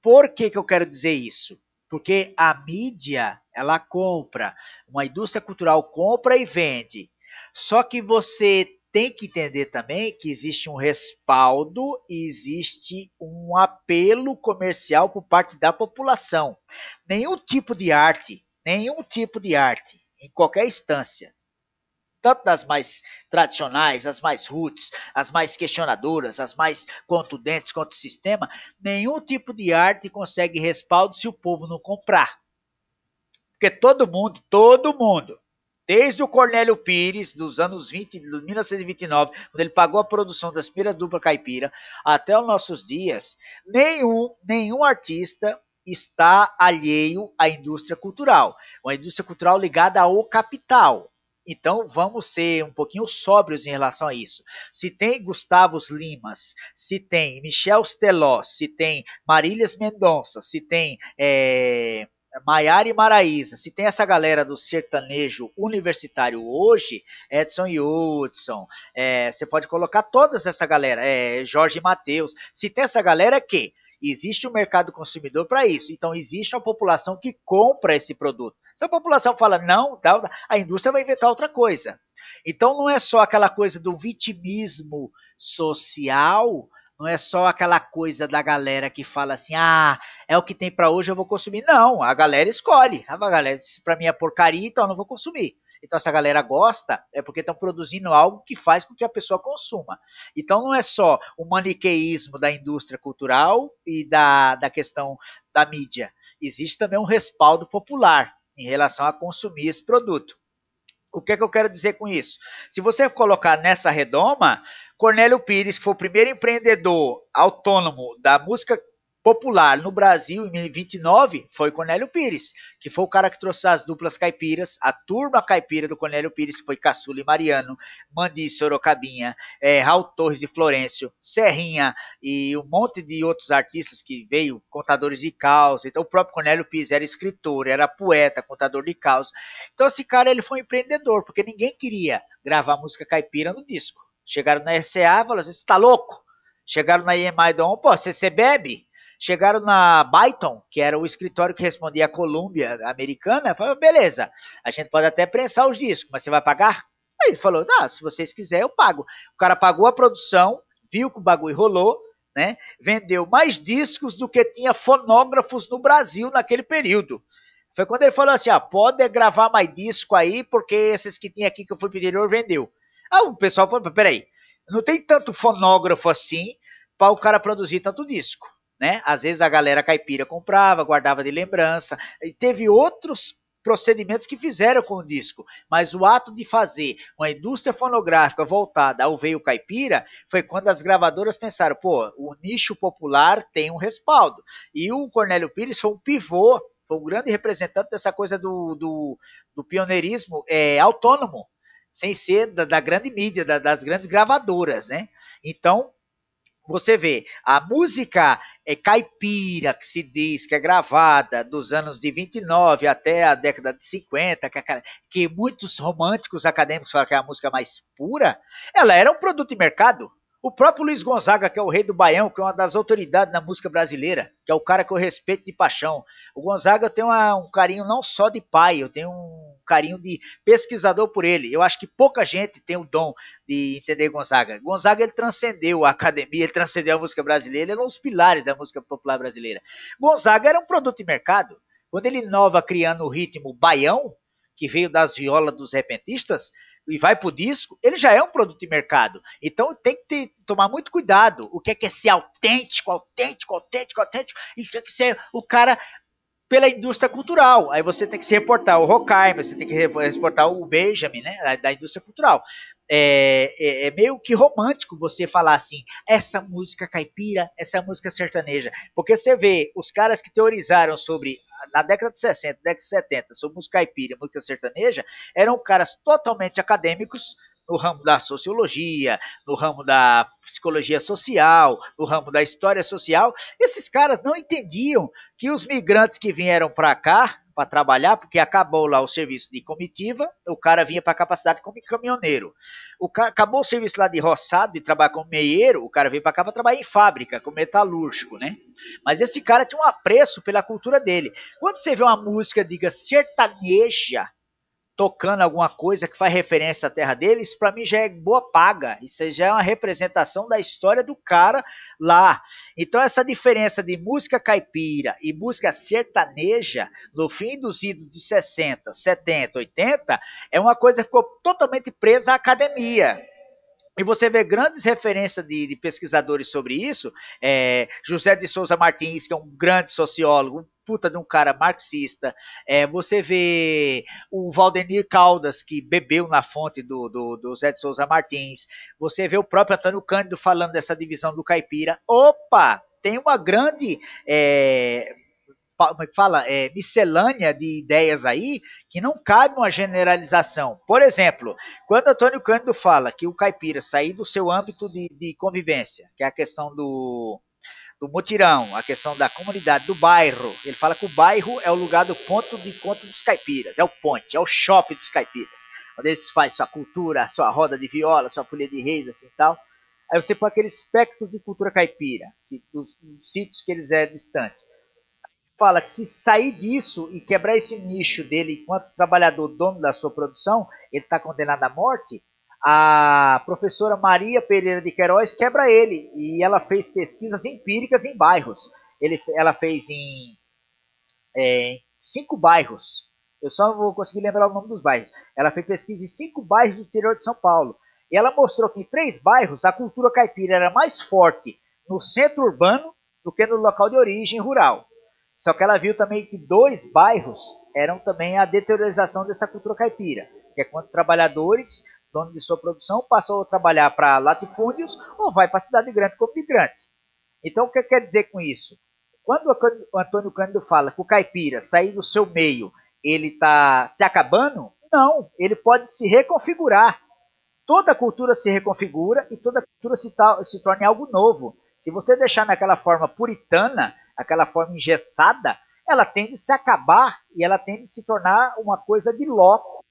Por que, que eu quero dizer isso? Porque a mídia, ela compra, uma indústria cultural compra e vende. Só que você tem que entender também que existe um respaldo e existe um apelo comercial por parte da população. Nenhum tipo de arte, nenhum tipo de arte, em qualquer instância, tanto das mais tradicionais, as mais roots, as mais questionadoras, as mais contundentes contra o sistema, nenhum tipo de arte consegue respaldo se o povo não comprar. Porque todo mundo, todo mundo, Desde o Cornélio Pires, dos anos 20, de 1929, quando ele pagou a produção das primeiras dupla caipira, até os nossos dias, nenhum, nenhum artista está alheio à indústria cultural. Uma indústria cultural ligada ao capital. Então vamos ser um pouquinho sóbrios em relação a isso. Se tem Gustavo Limas, se tem Michel Stelós, se tem Marílias Mendonça, se tem é, Maiara e Maraísa, se tem essa galera do sertanejo universitário hoje, Edson Hudson, é, você pode colocar todas essa galera, é, Jorge Matheus, se tem essa galera que existe um mercado consumidor para isso, então existe uma população que compra esse produto. Se a população fala não, a indústria vai inventar outra coisa. Então não é só aquela coisa do vitimismo social, não é só aquela coisa da galera que fala assim: ah, é o que tem para hoje, eu vou consumir. Não, a galera escolhe. A galera, para mim é porcaria, então eu não vou consumir. Então, se a galera gosta, é porque estão produzindo algo que faz com que a pessoa consuma. Então, não é só o maniqueísmo da indústria cultural e da, da questão da mídia. Existe também um respaldo popular em relação a consumir esse produto. O que, é que eu quero dizer com isso? Se você colocar nessa redoma, Cornélio Pires, que foi o primeiro empreendedor autônomo da música popular no Brasil em 29 foi Cornélio Pires, que foi o cara que trouxe as duplas caipiras, a turma caipira do Cornélio Pires, que foi Caçula e Mariano, Mandi Sorocabinha, é, Raul Torres e Florencio, Serrinha e um monte de outros artistas que veio, contadores de caos. Então o próprio Cornélio Pires era escritor, era poeta, contador de caos. Então esse cara ele foi um empreendedor, porque ninguém queria gravar música caipira no disco. Chegaram na RCA e falaram assim, você tá louco? Chegaram na EMI pô, você bebe? Chegaram na Byton, que era o escritório que respondia à Colômbia americana, falaram, beleza, a gente pode até prensar os discos, mas você vai pagar? Aí ele falou, não, se vocês quiserem eu pago. O cara pagou a produção, viu que o bagulho rolou, né? Vendeu mais discos do que tinha fonógrafos no Brasil naquele período. Foi quando ele falou assim, ah, pode gravar mais disco aí, porque esses que tinha aqui que eu fui pedir, vendeu. Ah, o pessoal falou, peraí, não tem tanto fonógrafo assim para o cara produzir tanto disco né? Às vezes a galera caipira comprava, guardava de lembrança. E teve outros procedimentos que fizeram com o disco, mas o ato de fazer uma indústria fonográfica voltada ao veio caipira foi quando as gravadoras pensaram, pô, o nicho popular tem um respaldo. E o Cornélio Pires foi um pivô, foi um grande representante dessa coisa do, do, do pioneirismo é, autônomo, sem ser da, da grande mídia, da, das grandes gravadoras, né? Então, você vê, a música é, caipira, que se diz que é gravada dos anos de 29 até a década de 50, que, que muitos românticos acadêmicos falam que é a música mais pura, ela era um produto de mercado. O próprio Luiz Gonzaga, que é o rei do Baião, que é uma das autoridades na música brasileira, que é o cara que eu respeito de paixão. O Gonzaga tem uma, um carinho não só de pai, eu tenho um carinho de pesquisador por ele. Eu acho que pouca gente tem o dom de entender Gonzaga. Gonzaga ele transcendeu a academia, ele transcendeu a música brasileira, ele é um dos pilares da música popular brasileira. Gonzaga era um produto de mercado. Quando ele inova criando o ritmo baião, que veio das violas dos repentistas, e vai pro disco, ele já é um produto de mercado. Então tem que ter, tomar muito cuidado. O que é que é ser autêntico, autêntico, autêntico, autêntico, e o que é que ser o cara pela indústria cultural. Aí você tem que se reportar o Horkheimer, você tem que reportar o Benjamin, né, da indústria cultural. É, é, é, meio que romântico você falar assim, essa música caipira, essa música sertaneja. Porque você vê os caras que teorizaram sobre, na década de 60, década de 70, sobre música caipira, música sertaneja, eram caras totalmente acadêmicos, no ramo da sociologia, no ramo da psicologia social, no ramo da história social. Esses caras não entendiam que os migrantes que vieram para cá para trabalhar, porque acabou lá o serviço de comitiva, o cara vinha para a capacidade como caminhoneiro. O cara, acabou o serviço lá de roçado, de trabalhar como meieiro, o cara veio para cá para trabalhar em fábrica, como metalúrgico, né? Mas esse cara tinha um apreço pela cultura dele. Quando você vê uma música, diga, sertaneja, tocando alguma coisa que faz referência à terra dele, isso para mim já é boa paga. Isso já é uma representação da história do cara lá. Então essa diferença de música caipira e música sertaneja no fim dos idos de 60, 70, 80 é uma coisa que ficou totalmente presa à academia. E você vê grandes referências de, de pesquisadores sobre isso. É, José de Souza Martins, que é um grande sociólogo, um puta de um cara marxista. É, você vê o Valdemir Caldas, que bebeu na fonte do, do, do Zé de Souza Martins. Você vê o próprio Antônio Cândido falando dessa divisão do caipira. Opa! Tem uma grande é, como é que fala, é, miscelânea de ideias aí que não cabe uma generalização. Por exemplo, quando Antônio Cândido fala que o caipira sair do seu âmbito de, de convivência, que é a questão do, do mutirão, a questão da comunidade, do bairro, ele fala que o bairro é o lugar do ponto de encontro dos caipiras, é o ponte, é o shopping dos caipiras, onde eles fazem sua cultura, sua roda de viola, sua folha de reis, assim tal. Aí você põe aquele espectro de cultura caipira, dos, dos sítios que eles é distante fala que se sair disso e quebrar esse nicho dele enquanto trabalhador dono da sua produção, ele está condenado à morte. A professora Maria Pereira de Queiroz quebra ele e ela fez pesquisas empíricas em bairros. Ele, ela fez em, é, cinco bairros. Eu só não vou conseguir lembrar o nome dos bairros. Ela fez pesquisa em cinco bairros do interior de São Paulo. E ela mostrou que em três bairros a cultura caipira era mais forte no centro urbano do que no local de origem rural. Só que ela viu também que dois bairros eram também a deteriorização dessa cultura caipira, que é quando trabalhadores, dono de sua produção, passam a trabalhar para latifúndios ou vai para a cidade grande como migrante. Então, o que quer dizer com isso? Quando o Antônio Cândido fala que o caipira sair do seu meio, ele está se acabando, não, ele pode se reconfigurar. Toda cultura se reconfigura e toda cultura se, se torna algo novo. Se você deixar naquela forma puritana, aquela forma engessada, ela tende a se acabar e ela tende a se tornar uma coisa de loco,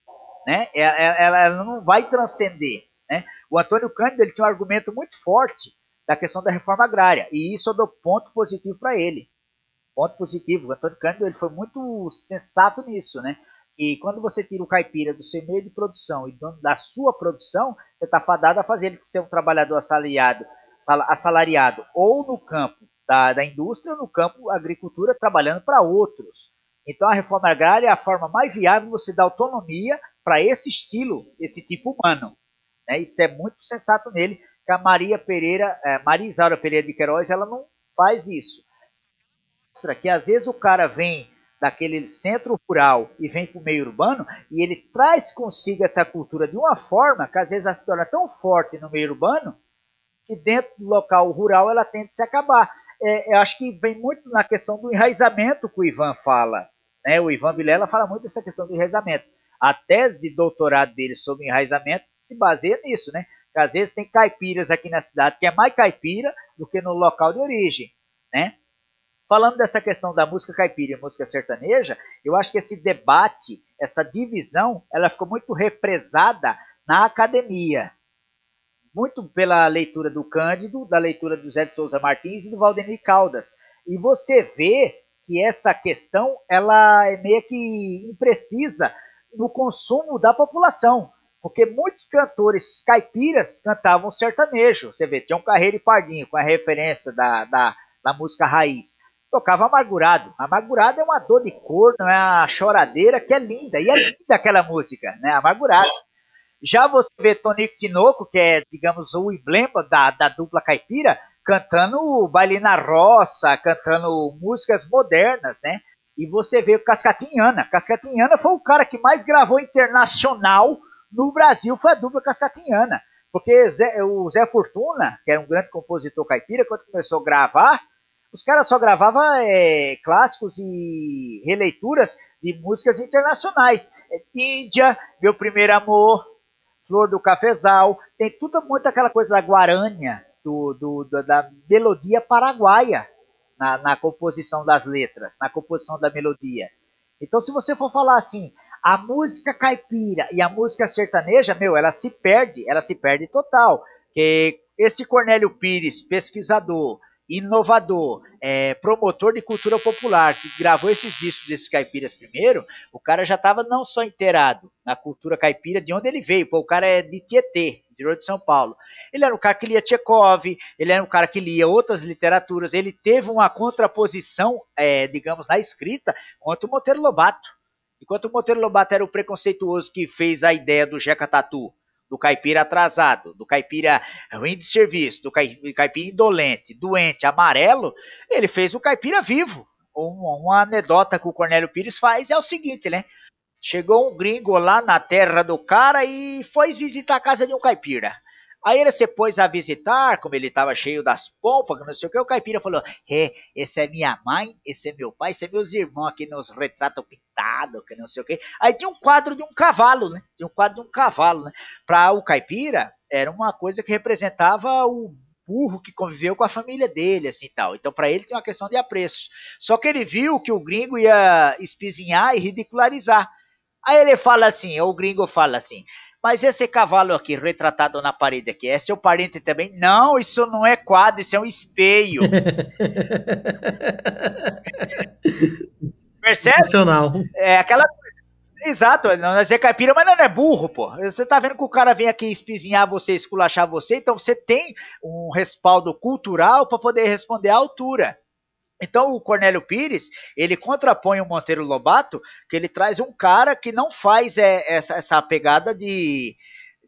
né? Ela, é, é, ela, ela não vai transcender, né? O Antônio Cândido ele tinha um argumento muito forte da questão da reforma agrária e isso eu dou ponto positivo para ele. Ponto positivo. O Antônio Cândido ele foi muito sensato nisso, né? E quando você tira o caipira do seu meio de produção e da sua produção, você está fadado a fazer ele ser um trabalhador assalariado, assalariado ou no campo da, da indústria no campo agricultura trabalhando para outros. Então a reforma agrária é a forma mais viável de você dar autonomia para esse estilo, esse tipo humano. Né? Isso é muito sensato nele, que a Maria Pereira, é, Maria Isaura Pereira de Queiroz, ela não faz isso. que às vezes o cara vem daquele centro rural e vem para o meio urbano e ele traz consigo essa cultura de uma forma que às vezes ela se torna tão forte no meio urbano que dentro do local rural ela tende a se acabar. É, eu acho que vem muito na questão do enraizamento que o Ivan fala. Né? O Ivan Vilela fala muito dessa questão do enraizamento. A tese de doutorado dele sobre enraizamento se baseia nisso, né? Que às vezes tem caipiras aqui na cidade que é mais caipira do que no local de origem, né? Falando dessa questão da música caipira e música sertaneja, eu acho que esse debate, essa divisão, ela ficou muito represada na academia. Muito pela leitura do Cândido, da leitura do Zé de Souza Martins e do Valdemir Caldas. E você vê que essa questão ela é meio que imprecisa no consumo da população. Porque muitos cantores caipiras cantavam sertanejo. Você vê, tinha um Carreiro e Pardinho, com a referência da, da, da música raiz. Tocava amargurado. Amargurado é uma dor de corno, é uma choradeira que é linda. E é linda aquela música, né? Amargurado. Já você vê Tonico Tinoco, que é, digamos, o emblema da, da dupla caipira, cantando baile na roça, cantando músicas modernas, né? E você vê o Cascatinhana. Cascatinhana foi o cara que mais gravou internacional no Brasil, foi a dupla Cascatinhana. Porque Zé, o Zé Fortuna, que era um grande compositor caipira, quando começou a gravar, os caras só gravavam é, clássicos e releituras de músicas internacionais. Índia, Meu Primeiro Amor, Flor do Cafezal, tem tudo muito aquela coisa da Guarânia, do, do, da melodia paraguaia na, na composição das letras, na composição da melodia. Então, se você for falar assim, a música caipira e a música sertaneja, meu, ela se perde, ela se perde total. Que esse Cornélio Pires, pesquisador, inovador, é, promotor de cultura popular, que gravou esses discos desses caipiras primeiro, o cara já estava não só inteirado na cultura caipira de onde ele veio, pô, o cara é de Tietê, interior de São Paulo. Ele era um cara que lia Tchekov, ele era um cara que lia outras literaturas, ele teve uma contraposição, é, digamos, na escrita contra o Monteiro Lobato. Enquanto o Monteiro Lobato era o preconceituoso que fez a ideia do Jeca Tatu, do caipira atrasado, do caipira ruim de serviço, do caipira indolente, doente, amarelo, ele fez o caipira vivo. Uma, anedota que o Cornélio Pires faz é o seguinte, né? Chegou um gringo lá na terra do cara e foi visitar a casa de um caipira. Aí ele se pôs a visitar, como ele estava cheio das pompas, não sei o que, o caipira falou: É, esse é minha mãe, esse é meu pai, esse é meus irmãos aqui nos retratos pintados, que não sei o que. Aí tinha um quadro de um cavalo, né? Tinha um quadro de um cavalo, né? Para o caipira, era uma coisa que representava o burro que conviveu com a família dele, assim tal. Então, para ele, tem uma questão de apreço. Só que ele viu que o gringo ia espizinhar e ridicularizar. Aí ele fala assim, ou o gringo fala assim, mas esse cavalo aqui, retratado na parede aqui, é seu parente também? Não, isso não é quadro, isso é um espelho. Percebe? Nacional. É aquela Exato, não é caipira, mas não é burro, pô. Você tá vendo que o cara vem aqui espizinhar você, esculachar você, então você tem um respaldo cultural para poder responder à altura. Então o Cornélio Pires, ele contrapõe o Monteiro Lobato, que ele traz um cara que não faz é, essa, essa pegada de,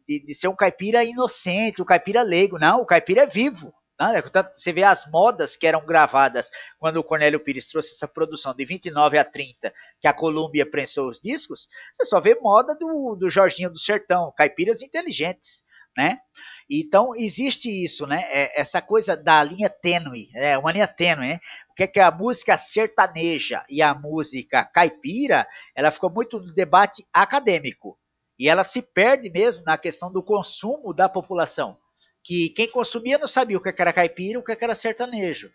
de, de, ser um caipira inocente, um caipira leigo. Não, o caipira é vivo. Né? Você vê as modas que eram gravadas quando o Cornélio Pires trouxe essa produção de 29 a 30, que a Columbia prensou os discos, você só vê moda do, do Jorginho do Sertão, caipiras inteligentes, né? Então, existe isso, né? É, essa coisa da linha tênue, é uma linha tênue, né? O que é que a música sertaneja e a música caipira, ela ficou muito no debate acadêmico. E ela se perde mesmo na questão do consumo da população. Que quem consumia não sabia o que era caipira e o que era sertanejo.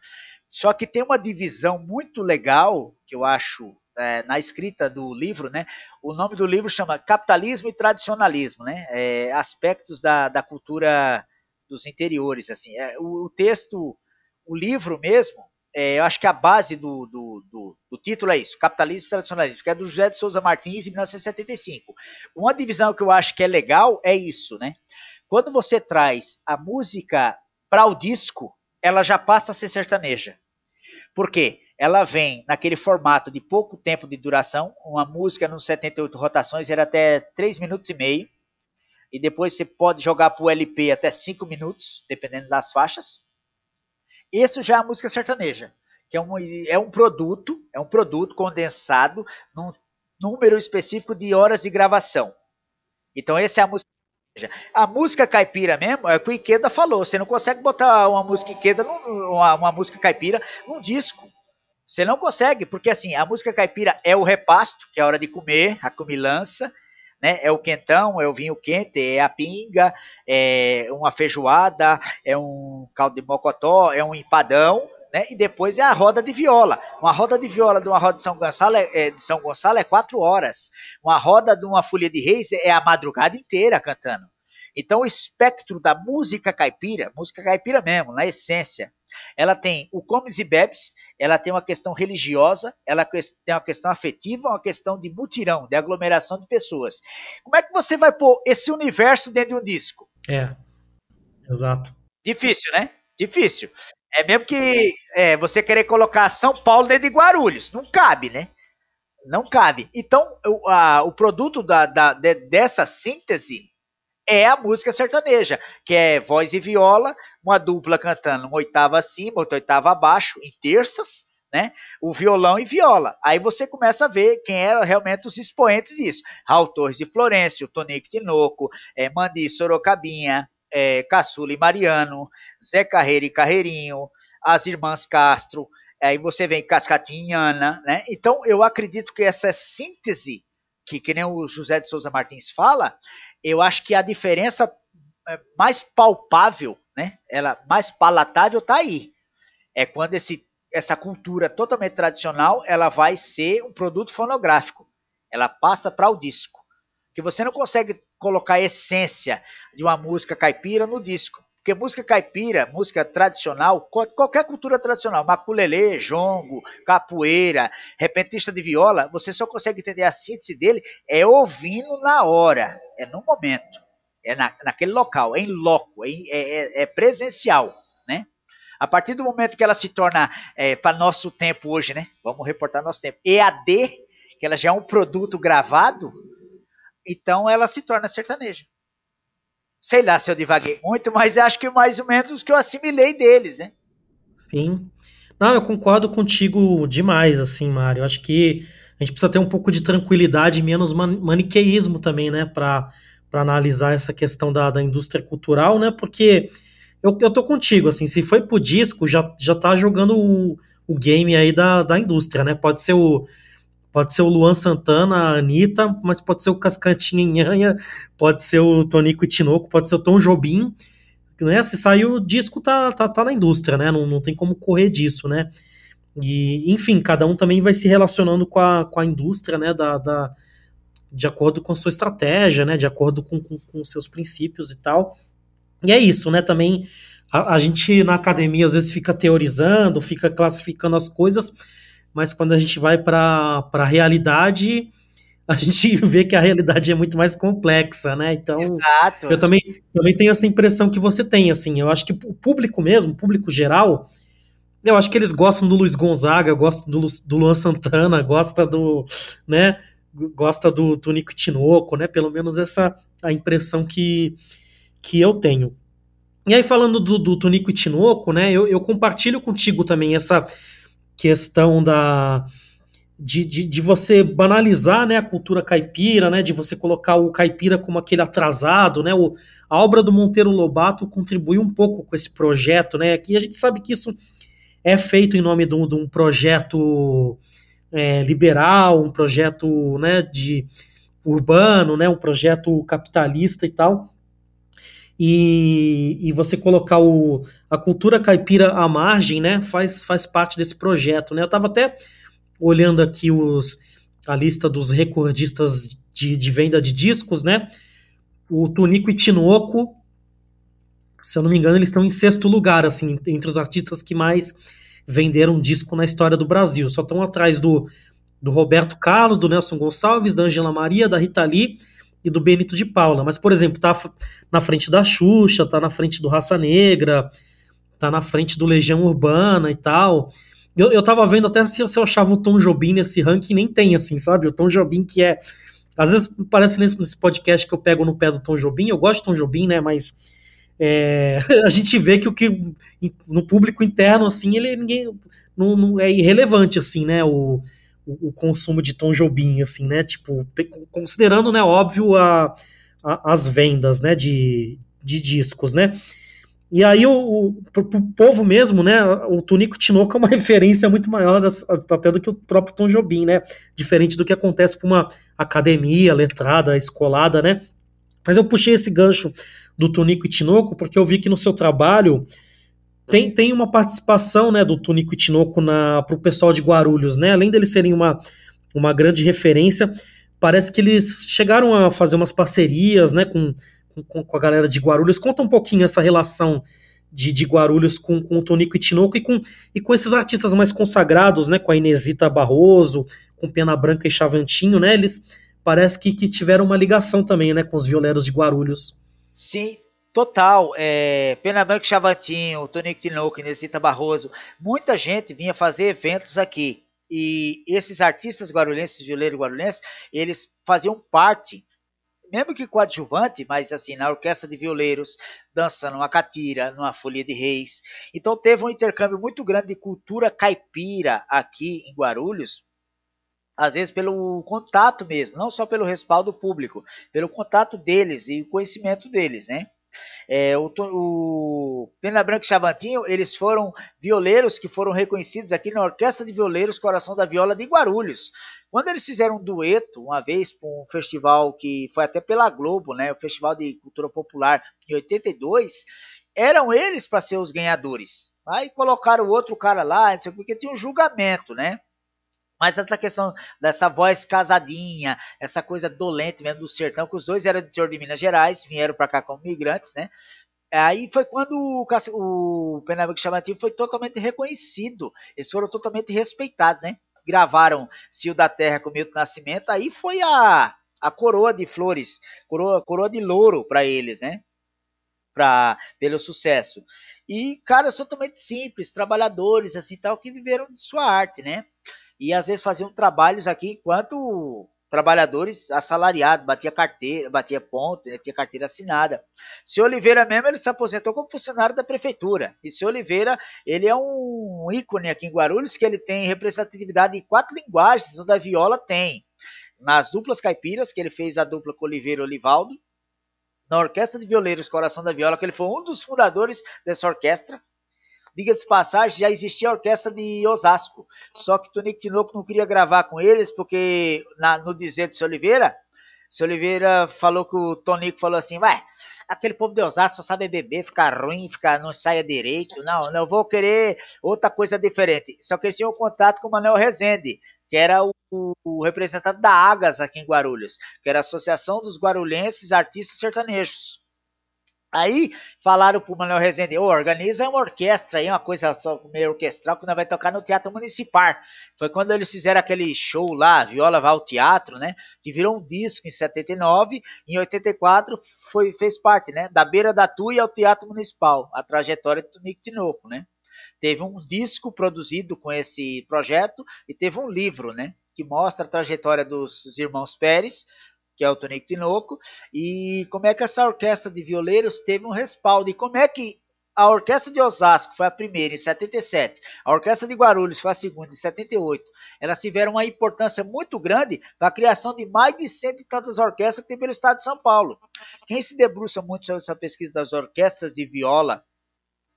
Só que tem uma divisão muito legal, que eu acho é, na escrita do livro, né? O nome do livro chama Capitalismo e Tradicionalismo, né? É, aspectos da, da cultura dos interiores, assim. É, o, o, texto, o livro mesmo, é, eu acho que a base do, do, do, do, título é isso, Capitalismo e Tradicionalismo, que é do José de Souza Martins, em 1975. Uma divisão que eu acho que é legal é isso, né? Quando você traz a música para o disco, ela já passa a ser sertaneja. Por quê? Ela vem naquele formato de pouco tempo de duração. Uma música nos 78 rotações era até 3 minutos e meio. E depois você pode jogar para o LP até 5 minutos, dependendo das faixas. Isso já é a música sertaneja. que é um, é um produto, é um produto condensado num número específico de horas de gravação. Então, essa é a música. A música caipira mesmo, é o que o Ikeda falou. Você não consegue botar uma música Ikeda, uma, uma música caipira, num disco. Você não consegue, porque assim, a música caipira é o repasto, que é a hora de comer, a comilança, né? É o quentão, é o vinho quente, é a pinga, é uma feijoada, é um caldo de mocotó, é um empadão, né? E depois é a roda de viola. Uma roda de viola de uma roda de São Gonçalo é, é, de São Gonçalo é quatro horas. Uma roda de uma folia de reis é a madrugada inteira cantando. Então o espectro da música caipira, música caipira mesmo, na essência, ela tem o comes e bebes, ela tem uma questão religiosa, ela tem uma questão afetiva, uma questão de mutirão, de aglomeração de pessoas. Como é que você vai pôr esse universo dentro de um disco? É, exato. Difícil, né? Difícil. É mesmo que é, você querer colocar São Paulo dentro de Guarulhos. Não cabe, né? Não cabe. Então, o, a, o produto da, da, de, dessa síntese é a música sertaneja, que é voz e viola, uma dupla cantando uma oitava acima, outra oitava abaixo, em terças, né? O violão e viola. Aí você começa a ver quem eram realmente os expoentes disso. Raul Torres de Florencio, Tonico Tinoco, é, Mandi Sorocabinha, é, Caçula e Mariano, Zé Carreira e Carreirinho, as irmãs Castro, aí você vem Cascatinha Ana, né? Então eu acredito que essa síntese, que, que nem o José de Souza Martins fala, eu acho que a diferença é, mais palpável, né? Ela mais palatável tá aí. É quando esse, essa cultura totalmente tradicional, ela vai ser um produto fonográfico. Ela passa para o disco. Que você não consegue colocar a essência de uma música caipira no disco. Porque música caipira, música tradicional, qualquer cultura tradicional, maculelê, jongo, capoeira, repentista de viola, você só consegue entender a síntese dele é ouvindo na hora, é no momento, é na, naquele local, é em loco, é, é, é presencial, né? A partir do momento que ela se torna, é, para nosso tempo hoje, né? Vamos reportar nosso tempo, EAD, que ela já é um produto gravado, então ela se torna sertaneja. Sei lá se eu divaguei muito, mas acho que mais ou menos que eu assimilei deles, né? Sim. Não, eu concordo contigo demais, assim, Mário. Acho que a gente precisa ter um pouco de tranquilidade menos man maniqueísmo também, né, para analisar essa questão da, da indústria cultural, né, porque eu, eu tô contigo, assim, se foi pro disco, já, já tá jogando o, o game aí da, da indústria, né, pode ser o Pode ser o Luan Santana, a Anitta, mas pode ser o Cascantinha Nhanha, pode ser o Tonico Tinoco, pode ser o Tom Jobim. Né? Se saiu o disco, tá, tá, tá na indústria, né? Não, não tem como correr disso, né? E, enfim, cada um também vai se relacionando com a, com a indústria, né? Da, da, de acordo com a sua estratégia, né? De acordo com, com, com seus princípios e tal. E é isso, né? Também a, a gente na academia às vezes fica teorizando, fica classificando as coisas mas quando a gente vai para a realidade, a gente vê que a realidade é muito mais complexa, né? Então, Exato. eu também, também tenho essa impressão que você tem, assim. Eu acho que o público mesmo, o público geral, eu acho que eles gostam do Luiz Gonzaga, gostam do, do Luan Santana, gosta do, né? Gosta do Tonico Tinoco, né? Pelo menos essa a impressão que, que eu tenho. E aí, falando do, do Tonico Tinoco, né? Eu, eu compartilho contigo também essa questão da de, de, de, você banalizar né, a cultura caipira, né, de você colocar o caipira como aquele atrasado, né, o, a obra do Monteiro Lobato contribuiu um pouco com esse projeto, né, que a gente sabe que isso é feito em nome de um, de um projeto é, liberal, um projeto né, de urbano, né, um projeto capitalista e tal, e, e você colocar o, a cultura caipira à margem, né, faz, faz parte desse projeto, né? Eu estava até olhando aqui os, a lista dos recordistas de, de venda de discos, né? O Tunico e Tinoco, se eu não me engano, eles estão em sexto lugar, assim, entre os artistas que mais venderam disco na história do Brasil. Só estão atrás do, do Roberto Carlos, do Nelson Gonçalves, da Angela Maria, da Rita Lee e do Benito de Paula. Mas, por exemplo, tá na frente da Xuxa, tá na frente do Raça Negra, tá na frente do Legião Urbana e tal. Eu, eu tava vendo até se, se eu achava o Tom Jobim nesse ranking, nem tem, assim, sabe? O Tom Jobim que é. Às vezes parece nesse, nesse podcast que eu pego no pé do Tom Jobim, eu gosto de Tom Jobim, né? Mas é, a gente vê que o que no público interno assim ele ninguém não, não é irrelevante assim né o, o, consumo de Tom Jobim assim né tipo considerando né óbvio a, a, as vendas né de, de discos né. E aí o, o pro, pro povo mesmo né o Tunico Tinoco é uma referência muito maior até do que o próprio Tom Jobim né diferente do que acontece para uma academia letrada escolada né. Mas eu puxei esse gancho do Tunico e Tinoco porque eu vi que no seu trabalho tem, tem uma participação né, do Tunico e Tinoco para o pessoal de Guarulhos, né? Além deles serem uma, uma grande referência, parece que eles chegaram a fazer umas parcerias né, com, com, com a galera de Guarulhos. Conta um pouquinho essa relação de, de Guarulhos com, com o Tonico e Tinoco e com, e com esses artistas mais consagrados, né? Com a Inesita Barroso, com Pena Branca e Chavantinho, né? Eles parece que, que tiveram uma ligação também, né, com os violeiros de Guarulhos. Sim, total. É, Pena Branca Chavatinho, Tonico Tinoco, Inesita Barroso, muita gente vinha fazer eventos aqui. E esses artistas guarulhenses, violeiros guarulhenses, eles faziam parte mesmo que coadjuvante, mas assim, na orquestra de violeiros, dançando uma catira, numa folia de reis. Então teve um intercâmbio muito grande de cultura caipira aqui em Guarulhos, às vezes pelo contato mesmo, não só pelo respaldo público, pelo contato deles e o conhecimento deles, né? É, o, o Pena Branca e Chavantinho, eles foram violeiros que foram reconhecidos aqui na Orquestra de Violeiros Coração da Viola de Guarulhos. Quando eles fizeram um dueto, uma vez, para um festival que foi até pela Globo, né, o Festival de Cultura Popular, em 82, eram eles para ser os ganhadores. Aí colocaram o outro cara lá, porque tinha um julgamento, né? Mas essa questão dessa voz casadinha, essa coisa dolente mesmo do sertão, que os dois eram do interior de Minas Gerais, vieram para cá como migrantes, né? Aí foi quando o, o Pernambuco Chamativo foi totalmente reconhecido, eles foram totalmente respeitados, né? Gravaram Cio da Terra com Milton Nascimento, aí foi a, a coroa de flores, coroa, coroa de louro para eles, né? Pra, pelo sucesso. E caras totalmente simples, trabalhadores, assim tal, que viveram de sua arte, né? E às vezes faziam trabalhos aqui enquanto trabalhadores assalariados, batia carteira, batia ponto, né, tinha carteira assinada. Se Oliveira mesmo, ele se aposentou como funcionário da prefeitura. E se Oliveira, ele é um ícone aqui em Guarulhos, que ele tem representatividade em quatro linguagens, onde a viola tem. Nas duplas caipiras, que ele fez a dupla com Oliveira e Olivaldo, na Orquestra de Violeiros Coração da Viola, que ele foi um dos fundadores dessa orquestra, Diga-se passagem, já existia a orquestra de Osasco. Só que Tonico Tinoco não queria gravar com eles, porque na, no dizer de seu Oliveira, seu Oliveira falou que o Tonico falou assim, vai, aquele povo de Osasco só sabe beber, ficar ruim, ficar, não saia direito. Não, não vou querer outra coisa diferente. Só que eles tinham contato com o Manuel Rezende, que era o, o, representante da Agas aqui em Guarulhos, que era a Associação dos Guarulhenses Artistas Sertanejos. Aí falaram pro Manuel Rezende, oh, organiza uma orquestra aí, uma coisa meio orquestral que nós vai tocar no Teatro Municipal. Foi quando eles fizeram aquele show lá, Viola vai ao Teatro, né? Que virou um disco em 79, em 84 foi, fez parte, né? Da beira da Tui ao Teatro Municipal, a trajetória do Nick Tinoco, né? Teve um disco produzido com esse projeto e teve um livro, né? Que mostra a trajetória dos irmãos Pérez, que é o Tonico Tinoco, e como é que essa orquestra de violeiros teve um respaldo, e como é que a Orquestra de Osasco foi a primeira em 77, a Orquestra de Guarulhos foi a segunda em 78. Elas tiveram uma importância muito grande para a criação de mais de cento e tantas orquestras que tem pelo estado de São Paulo. Quem se debruça muito sobre essa pesquisa das orquestras de viola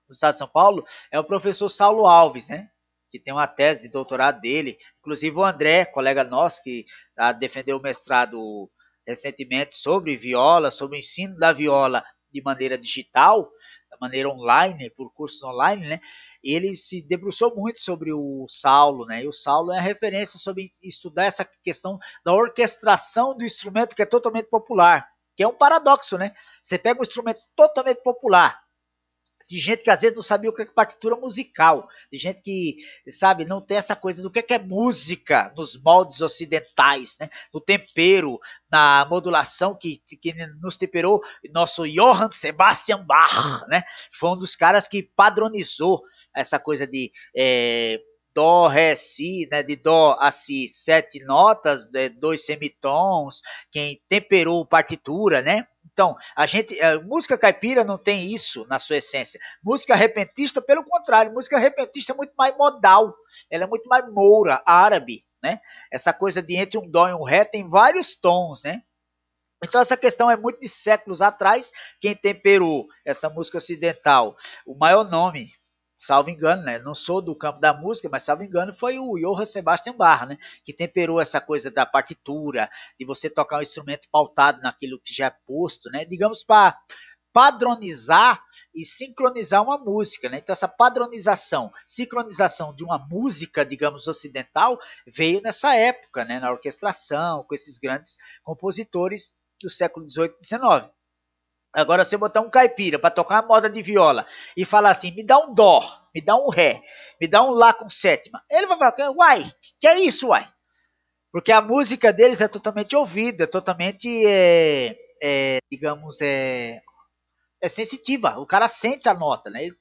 no estado de São Paulo é o professor Saulo Alves, né? que tem uma tese de doutorado dele, inclusive o André, colega nosso, que ah, defendeu o mestrado recentemente sobre viola, sobre o ensino da viola de maneira digital, de maneira online, por cursos online, né? Ele se debruçou muito sobre o Saulo, né? E o Saulo é a referência sobre estudar essa questão da orquestração do instrumento que é totalmente popular, que é um paradoxo, né? Você pega um instrumento totalmente popular, de gente que às vezes não sabia o que é partitura musical, de gente que, sabe, não tem essa coisa do que é que nos moldes ocidentais, né? no tempero, na modulação que, que nos temperou nosso Johann Sebastian Bach, né? foi um dos caras que padronizou essa coisa de é, Dó, Ré, Si, né, de Dó a Si, sete notas, dois semitons, quem temperou partitura, né? Então, a gente, a música caipira não tem isso na sua essência. Música repentista, pelo contrário, música repentista é muito mais modal, ela é muito mais moura, árabe, né? Essa coisa de entre um dó e um ré tem vários tons, né? Então essa questão é muito de séculos atrás. Quem temperou essa música ocidental, o maior nome salvo engano, né? Não sou do campo da música, mas salvo engano foi o Johann Sebastian Bach, né? Que temperou essa coisa da partitura, de você tocar um instrumento pautado naquilo que já é posto, né? Digamos para padronizar e sincronizar uma música, né? Então essa padronização, sincronização de uma música, digamos ocidental, veio nessa época, né? Na orquestração, com esses grandes compositores do século 18 e 19. Agora, se eu botar um caipira para tocar uma moda de viola e falar assim, me dá um dó, me dá um ré, me dá um lá com sétima, ele vai falar, uai, que é isso, uai? Porque a música deles é totalmente ouvida, é totalmente, é, é, digamos, é, é sensitiva. O cara sente a nota, né? Ele,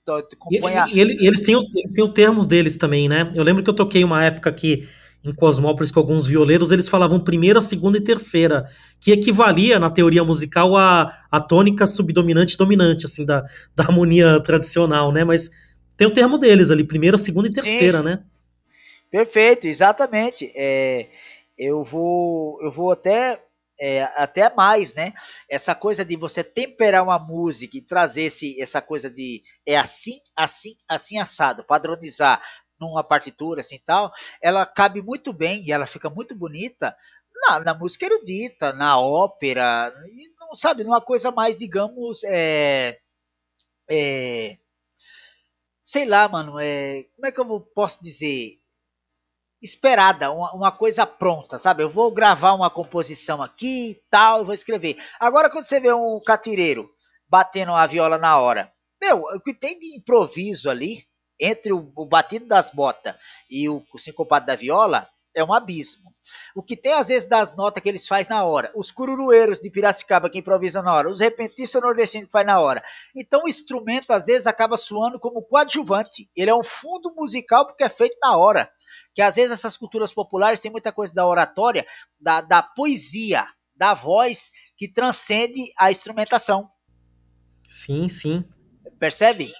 a... e, e, eles, têm eles têm o termo deles também, né? Eu lembro que eu toquei uma época que em Cosmópolis com alguns violeiros, eles falavam primeira, segunda e terceira, que equivalia na teoria musical à, à tônica subdominante dominante, assim, da, da harmonia tradicional, né? Mas tem o termo deles ali, primeira, segunda e terceira, Sim. né? Perfeito, exatamente. É, eu vou eu vou até é, até mais, né? Essa coisa de você temperar uma música e trazer esse, essa coisa de é assim, assim, assim assado, padronizar, numa partitura assim tal, ela cabe muito bem e ela fica muito bonita na, na música erudita, na ópera, não sabe, numa coisa mais, digamos, é, é, sei lá, mano, é, como é que eu posso dizer? Esperada, uma, uma, coisa pronta, sabe? Eu vou gravar uma composição aqui e tal, eu vou escrever. Agora, quando você vê um catireiro batendo a viola na hora, meu, o que tem de improviso ali, entre o, o batido das botas e o, o sincopado da viola é um abismo. O que tem às vezes das notas que eles fazem na hora, os cururueiros de Piracicaba que improvisam na hora, os repentistas nordestinos que fazem na hora. Então o instrumento às vezes acaba soando como coadjuvante. Ele é um fundo musical porque é feito na hora. Que às vezes essas culturas populares têm muita coisa da oratória, da, da poesia, da voz que transcende a instrumentação. Sim, sim. Percebe?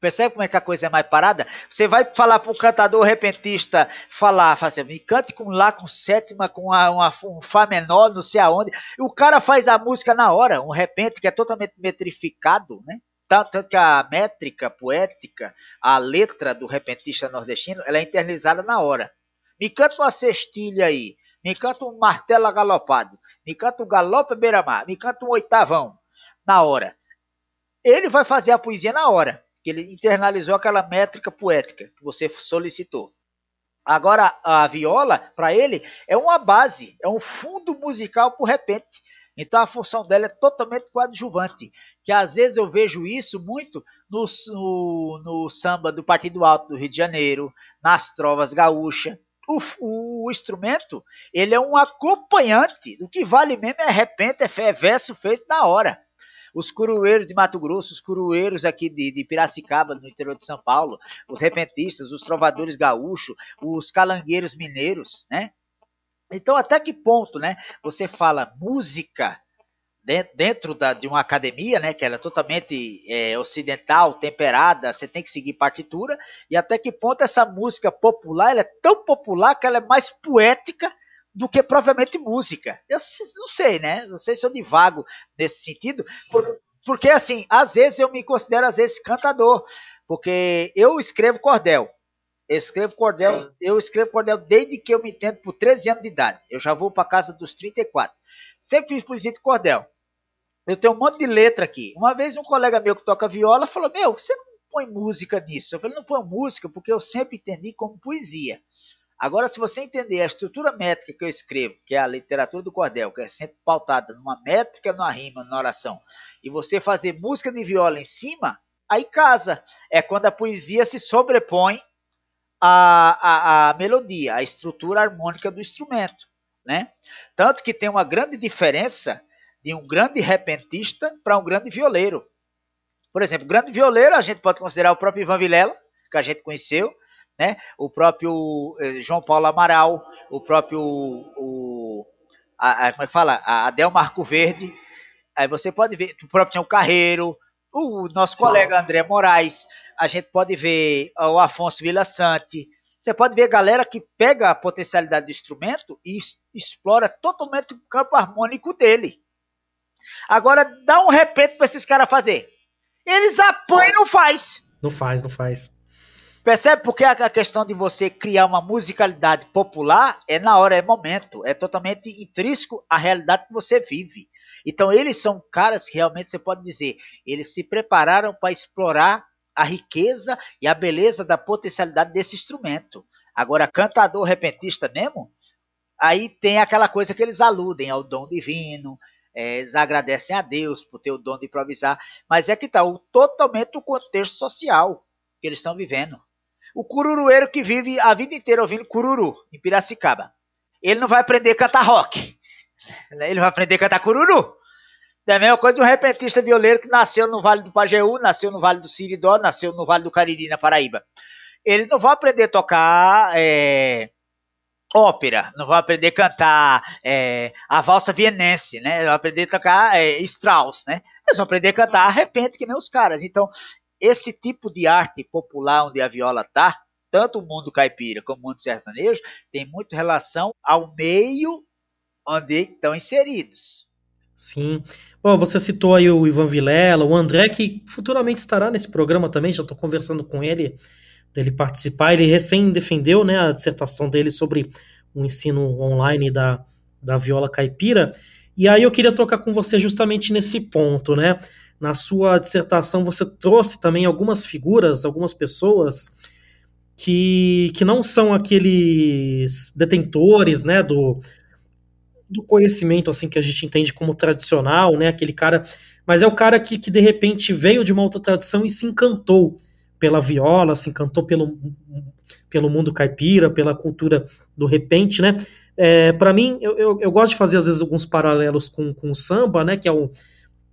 Percebe como é que a coisa é mais parada? Você vai falar para um cantador repentista falar, assim, me cante com lá com sétima, com uma, uma, um Fá menor, não sei aonde. O cara faz a música na hora, um repente que é totalmente metrificado, né? Tanto que a métrica poética, a letra do repentista nordestino, ela é internalizada na hora. Me canta uma cestilha aí, me canta um martelo galopado, me canta um galope beira-mar, me canta um oitavão, na hora. Ele vai fazer a poesia na hora que ele internalizou aquela métrica poética que você solicitou. Agora, a viola, para ele, é uma base, é um fundo musical por repente. Então, a função dela é totalmente coadjuvante. Que às vezes eu vejo isso muito no, no, no samba do Partido Alto do Rio de Janeiro, nas trovas gaúchas. O, o, instrumento, ele é um acompanhante. O que vale mesmo é repente, é verso feito na hora os curueiros de Mato Grosso, os curueiros aqui de, de Piracicaba, no interior de São Paulo, os repentistas, os trovadores gaúchos, os calangueiros mineiros, né? Então, até que ponto, né? Você fala música dentro da, de uma academia, né, que ela é totalmente é, ocidental, temperada, você tem que seguir partitura, e até que ponto essa música popular, ela é tão popular que ela é mais poética do que propriamente música. Eu não sei, né? Não sei se eu divago nesse sentido, porque assim, às vezes eu me considero às vezes cantador, porque eu escrevo cordel. Eu escrevo cordel, Sim. eu escrevo cordel desde que eu me entendo por 13 anos de idade. Eu já vou para casa dos 34. Sempre fiz poesia de cordel. Eu tenho um monte de letra aqui. Uma vez um colega meu que toca viola falou: "Meu, você não põe música nisso?" Eu falei: "Não põe música porque eu sempre entendi como poesia." Agora, se você entender a estrutura métrica que eu escrevo, que é a literatura do cordel, que é sempre pautada numa métrica, numa rima, numa oração, e você fazer música de viola em cima, aí casa. É quando a poesia se sobrepõe à, à, à melodia, à estrutura harmônica do instrumento. Né? Tanto que tem uma grande diferença de um grande repentista para um grande violeiro. Por exemplo, grande violeiro a gente pode considerar o próprio Ivan Vilela, que a gente conheceu, né? O próprio eh, João Paulo Amaral, o próprio o, a, a, como é que fala? A Adel Marco Verde, Aí você pode ver, o próprio Tião Carreiro, o nosso colega André Moraes, a gente pode ver o Afonso Vila Sante, você pode ver galera que pega a potencialidade do instrumento e explora totalmente o campo harmônico dele. Agora, dá um repente para esses caras fazer. Eles apanham e não faz. Não faz, não faz. Percebe? Porque a questão de você criar uma musicalidade popular é na hora, é momento. É totalmente intrínseco à realidade que você vive. Então, eles são caras que realmente você pode dizer, eles se prepararam para explorar a riqueza e a beleza da potencialidade desse instrumento. Agora, cantador repentista mesmo, aí tem aquela coisa que eles aludem ao dom divino, é, eles agradecem a Deus por ter o dom de improvisar, mas é que está totalmente o contexto social que eles estão vivendo. O cururueiro que vive a vida inteira ouvindo cururu em Piracicaba, ele não vai aprender a cantar rock, ele vai aprender a cantar cururu. É a mesma coisa um repentista violeiro que nasceu no Vale do Pajeú, nasceu no Vale do Siridó, nasceu no Vale do Cariri, na Paraíba. Eles não vão aprender a tocar é, ópera, não vão aprender a cantar é, a valsa vienense, né? Vão aprender a tocar é, Strauss, né? Eles vão aprender a cantar repente que nem os caras. Então, esse tipo de arte popular onde a viola tá, tanto o mundo caipira como o mundo sertanejo, tem muito relação ao meio onde estão inseridos. Sim. Bom, você citou aí o Ivan Vilela, o André, que futuramente estará nesse programa também, já estou conversando com ele, dele participar. Ele recém defendeu né, a dissertação dele sobre o ensino online da, da viola caipira. E aí eu queria tocar com você justamente nesse ponto, né? Na sua dissertação você trouxe também algumas figuras, algumas pessoas que, que não são aqueles detentores, né, do, do conhecimento assim que a gente entende como tradicional, né? Aquele cara, mas é o cara que, que de repente veio de uma outra tradição e se encantou pela viola, se encantou pelo, pelo mundo caipira, pela cultura do repente, né? É, para mim, eu, eu, eu, gosto de fazer às vezes alguns paralelos com, com o samba, né? Que é, o,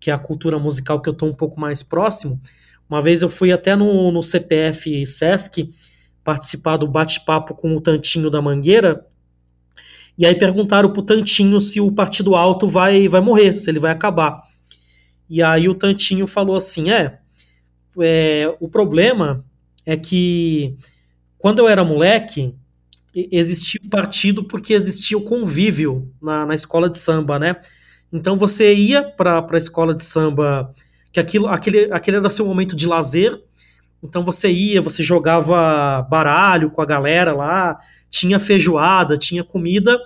que é a cultura musical que eu tô um pouco mais próximo. Uma vez eu fui até no, no CPF Sesc participar do bate-papo com o Tantinho da Mangueira, e aí perguntaram pro Tantinho se o Partido Alto vai, vai morrer, se ele vai acabar. E aí o Tantinho falou assim: é, é o problema é que quando eu era moleque, existia o partido porque existia o convívio na, na escola de samba, né? Então você ia para a escola de samba, que aquilo, aquele, aquele era seu momento de lazer, então você ia, você jogava baralho com a galera lá, tinha feijoada, tinha comida,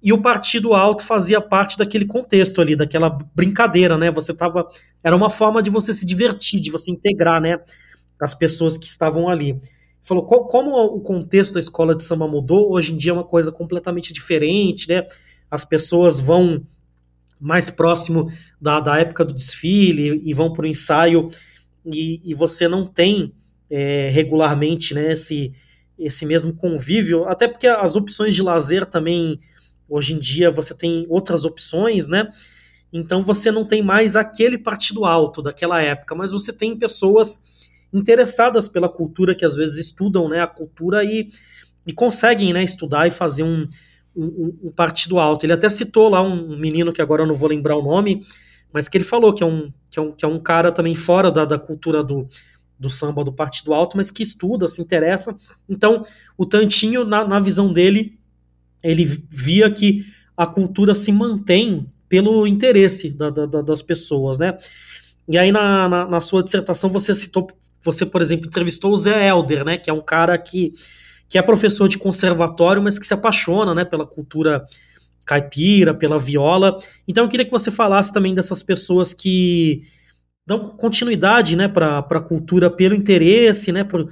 e o Partido Alto fazia parte daquele contexto ali, daquela brincadeira, né? Você tava. Era uma forma de você se divertir, de você integrar, né? As pessoas que estavam ali. Falou como o contexto da escola de samba mudou, hoje em dia é uma coisa completamente diferente, né? As pessoas vão mais próximo da, da época do desfile e vão para o ensaio e, e você não tem é, regularmente né, esse, esse mesmo convívio, até porque as opções de lazer também, hoje em dia, você tem outras opções, né? Então você não tem mais aquele partido alto daquela época, mas você tem pessoas interessadas pela cultura que às vezes estudam né, a cultura e, e conseguem né, estudar e fazer um, um, um, partido alto. Ele até citou lá um menino que agora eu não vou lembrar o nome, mas que ele falou que é um, que é um, que é um cara também fora da, da cultura do, do samba do Partido Alto, mas que estuda, se interessa. Então, o Tantinho, na, na visão dele, ele via que a cultura se mantém pelo interesse da, da, das pessoas, né? E aí, na, na, na, sua dissertação, você citou, você, por exemplo, entrevistou o Zé Elder, né? Que é um cara que, que é professor de conservatório, mas que se apaixona, né, pela cultura caipira, pela viola. Então eu queria que você falasse também dessas pessoas que dão continuidade né, para a cultura pelo interesse, né, por,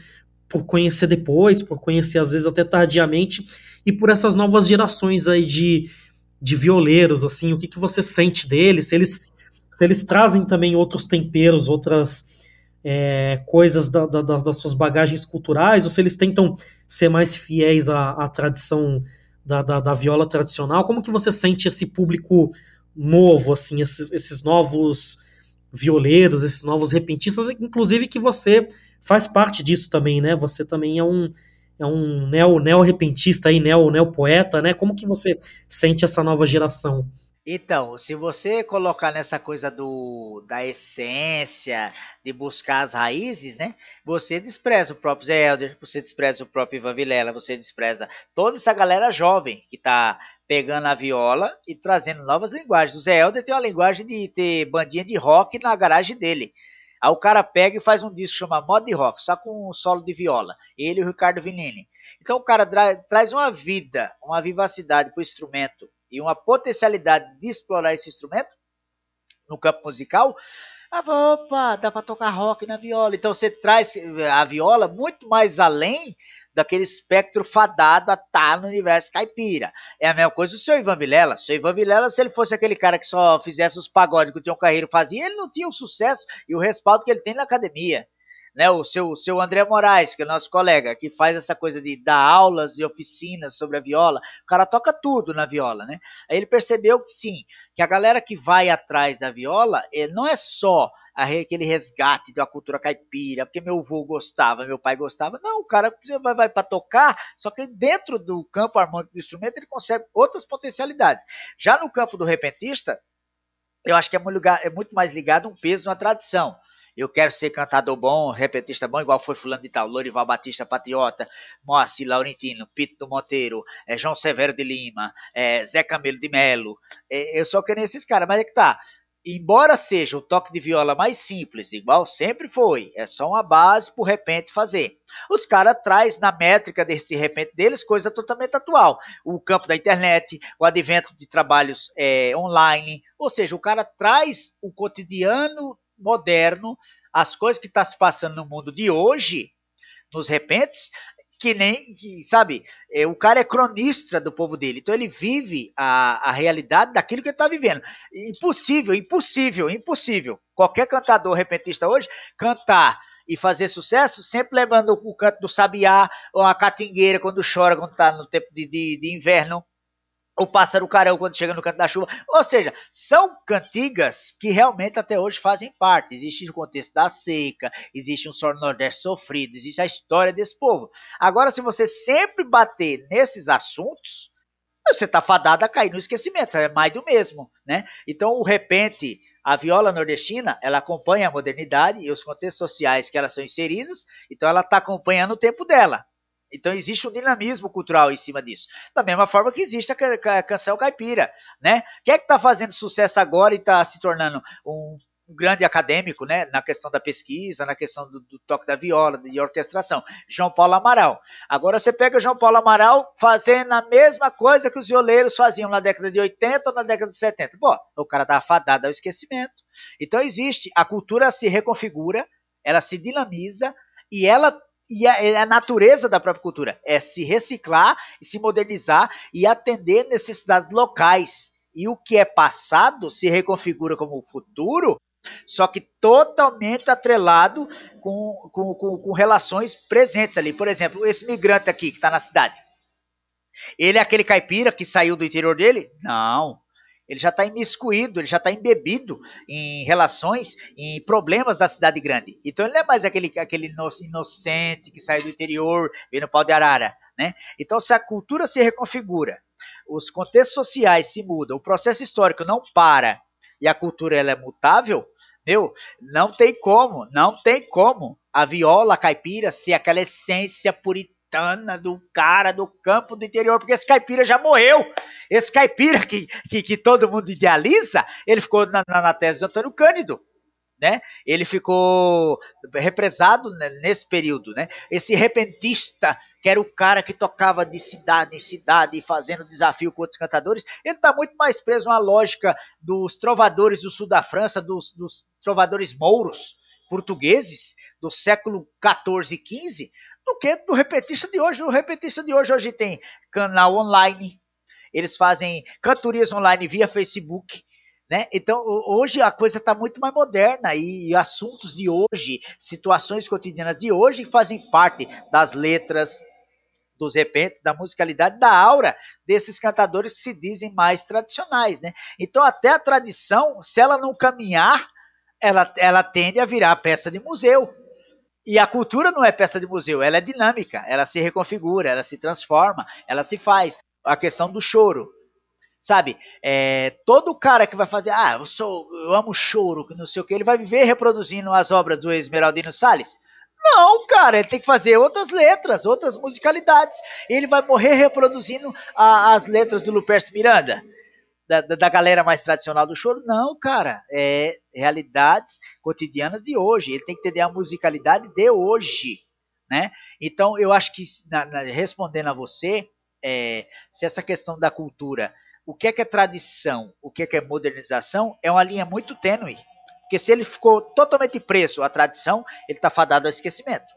por conhecer depois, por conhecer às vezes até tardiamente, e por essas novas gerações aí de, de violeiros, assim, o que, que você sente deles, se eles, se eles trazem também outros temperos, outras é, coisas da, da, das suas bagagens culturais, ou se eles tentam ser mais fiéis à, à tradição da, da, viola tradicional. Como que você sente esse público novo, assim, esses, esses novos violeiros, esses novos repentistas, inclusive que você faz parte disso também, né? Você também é um é um neo, neo repentista aí, neo, neo poeta, né? Como que você sente essa nova geração? Então, se você colocar nessa coisa do da essência, de buscar as raízes, né? Você despreza o próprio Zé Helder, você despreza o próprio Ivan Vilela, você despreza toda essa galera jovem que tá pegando a viola e trazendo novas linguagens. O Zé Helder tem uma linguagem de ter bandinha de rock na garagem dele. Aí o cara pega e faz um disco chamado Mod Rock, só com um solo de viola. Ele e o Ricardo Vinini. Então o cara tra traz uma vida, uma vivacidade para o instrumento e uma potencialidade de explorar esse instrumento no campo musical. Ah, opa, dá para tocar rock na viola. Então você traz a viola muito mais além daquele espectro fadado a estar tá no universo caipira. É a mesma coisa do seu Ivan Vilela. O seu Ivan Vilela, se ele fosse aquele cara que só fizesse os pagodes que o Tião Carreiro fazia, ele não tinha o sucesso e o respaldo que ele tem na academia. Né, o seu, o seu André Moraes, que é nosso colega, que faz essa coisa de dar aulas e oficinas sobre a viola, o cara toca tudo na viola, né? Aí ele percebeu que sim, que a galera que vai atrás da viola eh, não é só aquele resgate da cultura caipira, porque meu avô gostava, meu pai gostava. Não, o cara vai, vai para tocar, só que dentro do campo harmônico do instrumento ele consegue outras potencialidades. Já no campo do repentista, eu acho que é muito, ligado, é muito mais ligado a um peso, uma tradição. Eu quero ser cantador bom, repentista bom, igual foi fulano de tal, Lorival Batista Patriota, Moacir Laurentino, Pito Monteiro, é, João Severo de Lima, é, Zé Camilo de Melo. É, eu só quero esses caras, mas é que tá embora seja o toque de viola mais simples, igual sempre foi, é só uma base o repente fazer. Os caras traz na métrica desse repente deles coisa totalmente atual. O campo da internet, o advento de trabalhos é, online, ou seja, o cara traz o cotidiano moderno, as coisas que estão tá se passando no mundo de hoje, nos repentes, que nem, que, sabe, é, o cara é cronista do povo dele, então ele vive a, a realidade daquilo que ele está vivendo. Impossível, impossível, impossível. Qualquer cantador repentista hoje cantar e fazer sucesso, sempre lembrando o canto do sabiá ou a catingueira quando chora, quando está no tempo de, de, de inverno o pássaro carão quando chega no canto da chuva. Ou seja, são cantigas que realmente até hoje fazem parte. Existe o contexto da seca, existe um solo nordeste sofrido, existe a história desse povo. Agora, se você sempre bater nesses assuntos, você está fadado a cair no esquecimento, é mais do mesmo, né? Então, o repente, a viola nordestina, ela acompanha a modernidade e os contextos sociais que elas são inseridas, então ela está acompanhando o tempo dela. Então existe um dinamismo cultural em cima disso. Da mesma forma que existe a, canção caipira, né? Quem é que está fazendo sucesso agora e está se tornando um, grande acadêmico, né? Na questão da pesquisa, na questão do, do toque da viola, de orquestração. João Paulo Amaral. Agora você pega João Paulo Amaral fazendo a mesma coisa que os violeiros faziam na década de 80 ou na década de 70. Pô, o cara tá fadado ao esquecimento. Então existe, a cultura se reconfigura, ela se dinamiza e ela e a, é a, natureza da própria cultura é se reciclar e se modernizar e atender necessidades locais. E o que é passado se reconfigura como futuro, só que totalmente atrelado com, com, com, com relações presentes ali. Por exemplo, esse migrante aqui que está na cidade. Ele é aquele caipira que saiu do interior dele? Não. Ele já está imiscuído, ele já está embebido em relações, em problemas da cidade grande. Então ele não é mais aquele, aquele inocente que sai do interior, vem no pau de arara. Né? Então, se a cultura se reconfigura, os contextos sociais se mudam, o processo histórico não para e a cultura ela é mutável, meu, não tem como, não tem como a viola caipira ser aquela essência puritana do cara do campo do interior, porque esse caipira já morreu. Esse caipira que, que, que todo mundo idealiza, ele ficou na, na, na tese do Antônio Cândido. Né? Ele ficou represado nesse período, né? Esse repentista, que era o cara que tocava de cidade em cidade, fazendo desafio com outros cantadores, ele está muito mais preso à lógica dos trovadores do sul da França, dos, dos trovadores mouros portugueses do século 14 e 15, do que do repetista de hoje. O repetista de hoje hoje tem canal online, eles fazem cantorias online via Facebook. Né? Então, hoje a coisa está muito mais moderna e assuntos de hoje, situações cotidianas de hoje fazem parte das letras, dos repentes, da musicalidade, da aura desses cantadores que se dizem mais tradicionais. Né? Então, até a tradição, se ela não caminhar, ela, ela tende a virar peça de museu. E a cultura não é peça de museu, ela é dinâmica, ela se reconfigura, ela se transforma, ela se faz. A questão do choro. Sabe? É, todo cara que vai fazer, ah, eu sou, eu amo choro, que não sei o que, ele vai viver reproduzindo as obras do Esmeraldino Salles? Não, cara, ele tem que fazer outras letras, outras musicalidades. Ele vai morrer reproduzindo a, as letras do Lupercio Miranda, da, da, galera mais tradicional do choro. Não, cara, é realidades cotidianas de hoje. Ele tem que entender a musicalidade de hoje, né? Então, eu acho que, na, na, respondendo a você, é, se essa questão da cultura, o que é que é tradição, o que é que é modernização, é uma linha muito tênue. Porque se ele ficou totalmente preso à tradição, ele está fadado ao esquecimento.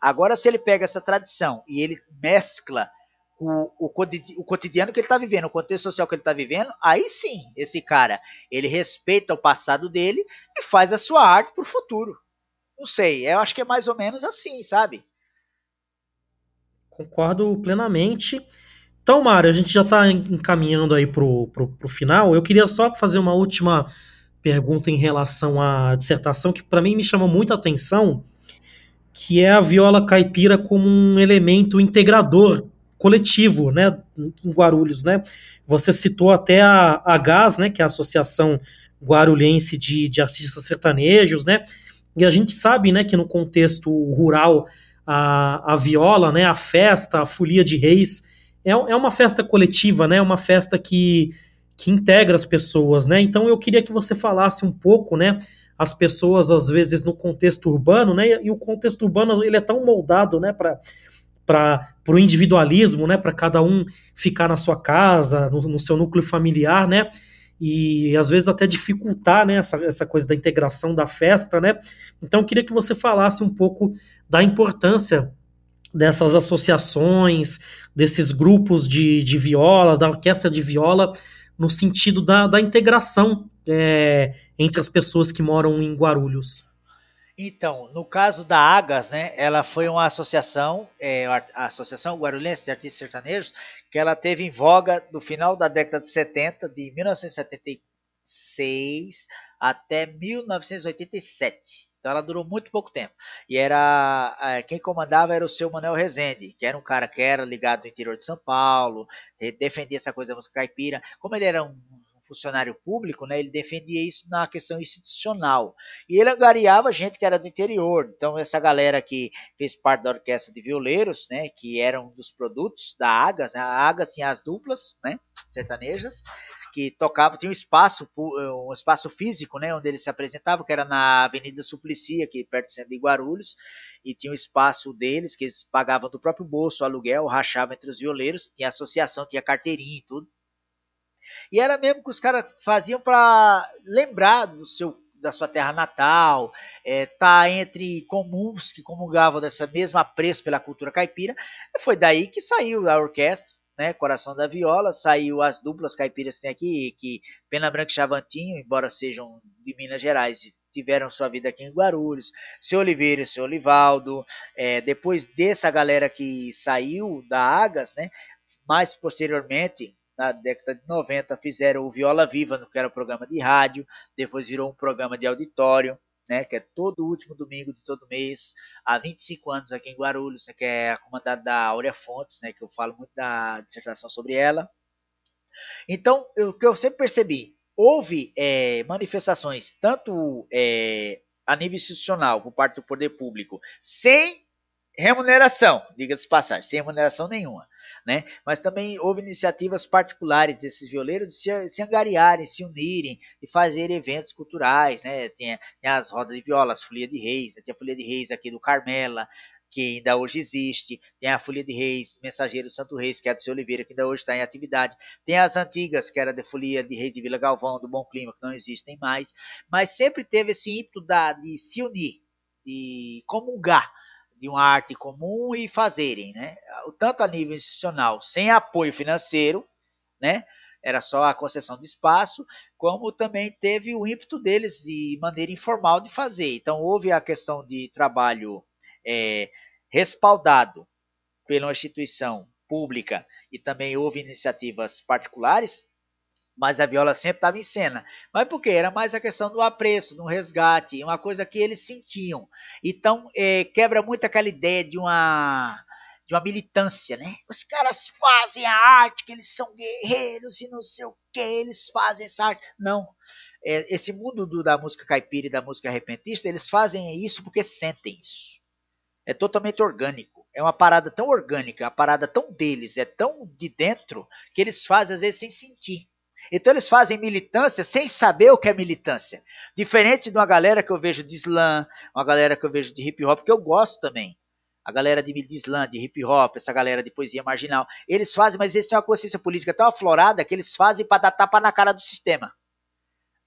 Agora, se ele pega essa tradição e ele mescla o, o, o cotidiano que ele está vivendo, o contexto social que ele está vivendo, aí sim, esse cara, ele respeita o passado dele e faz a sua arte para o futuro. Não sei, eu acho que é mais ou menos assim, sabe? Concordo plenamente. Então, Mário, a gente já está encaminhando aí para o final. Eu queria só fazer uma última pergunta em relação à dissertação que para mim me chamou muita atenção, que é a viola caipira como um elemento integrador coletivo, né, em Guarulhos, né? Você citou até a, a GAS, né, que é a Associação Guarulhense de, de Artistas Sertanejos, né? E a gente sabe, né, que no contexto rural a, a viola, né, a festa, a folia de reis é, é uma festa coletiva, né? Uma festa que que integra as pessoas, né? Então eu queria que você falasse um pouco, né? As pessoas às vezes no contexto urbano, né? E o contexto urbano ele é tão moldado, né? Para para o individualismo, né? Para cada um ficar na sua casa, no, no, seu núcleo familiar, né? E às vezes até dificultar, né? Essa, essa coisa da integração da festa, né? Então eu queria que você falasse um pouco da importância dessas associações, desses grupos de, de viola, da orquestra de viola, no sentido da, da integração é, entre as pessoas que moram em Guarulhos. Então, no caso da Agas, né, ela foi uma associação, é, a Associação Guarulhense de Artistas Sertanejos, que ela teve em voga no final da década de 70, de 1976 até 1987. Então ela durou muito pouco tempo. E era quem comandava era o seu Manuel Rezende, que era um cara que era ligado no interior de São Paulo, defendia essa coisa da música caipira. Como ele era um funcionário público, né, ele defendia isso na questão institucional. E ele angariava gente que era do interior. Então, essa galera que fez parte da orquestra de violeiros, né, que eram dos produtos da Agas, né, a Agas tinha as duplas né, sertanejas, que tocava, tinha um espaço, um espaço físico, né, onde eles se apresentavam, que era na Avenida Suplicy, aqui perto do centro de Guarulhos, e tinha um espaço deles, que eles pagavam do próprio bolso aluguel, rachavam entre os violeiros, tinha associação, tinha carteirinha e tudo. E era mesmo que os caras faziam para lembrar do seu da sua terra natal, é, tá entre comuns que comungavam dessa mesma apreço pela cultura caipira. Foi daí que saiu a orquestra, né, Coração da Viola, saiu as duplas caipiras que tem aqui, que Pena Branca e Chavantinho, embora sejam de Minas Gerais, tiveram sua vida aqui em Guarulhos, seu Oliveira seu Olivaldo, é, depois dessa galera que saiu da Agas, né, mais posteriormente, na década de 90, fizeram o Viola Viva, que era um programa de rádio, depois virou um programa de auditório, né, que é todo último domingo de todo mês, há 25 anos aqui em Guarulhos, que é a comandada da Áurea Fontes, né, que eu falo muito da dissertação sobre ela. Então, o que eu sempre percebi, houve é, manifestações, tanto é, a nível institucional, por parte do poder público, sem remuneração, diga-se passagem, sem remuneração nenhuma né? Mas também houve iniciativas particulares desses violeiros de se, se angariarem, se unirem e fazer eventos culturais, né? Tem, as rodas de viola, as folia de reis, né? a folia de reis aqui do Carmela, que ainda hoje existe, tem a Folia de Reis, Mensageiro Santo Reis, que é do seu Oliveira, que ainda hoje está em atividade, tem as antigas, que era da Folia de Reis de Vila Galvão, do Bom Clima, que não existem mais, mas sempre teve esse ímpeto da, de se unir, de comungar de uma arte comum e fazerem, né? Tanto a nível institucional, sem apoio financeiro, né? Era só a concessão de espaço, como também teve o ímpeto deles de maneira informal de fazer. Então houve a questão de trabalho é, respaldado pela instituição pública e também houve iniciativas particulares mas a viola sempre estava em cena. Mas por quê? Era mais a questão do apreço, do resgate, uma coisa que eles sentiam. Então, é, quebra muito aquela ideia de uma de uma militância, né? Os caras fazem a arte, que eles são guerreiros e não sei o que, eles fazem essa arte. Não. É, esse mundo do, da música caipira e da música repentista, eles fazem isso porque sentem isso. É totalmente orgânico. É uma parada tão orgânica, uma parada tão deles, é tão de dentro, que eles fazem às vezes sem sentir. Então eles fazem militância sem saber o que é militância. Diferente de uma galera que eu vejo de slam, uma galera que eu vejo de hip hop, que eu gosto também a galera de, de slam, de hip hop, essa galera de poesia marginal, eles fazem, mas eles têm uma consciência política tão aflorada que eles fazem para dar tapa na cara do sistema.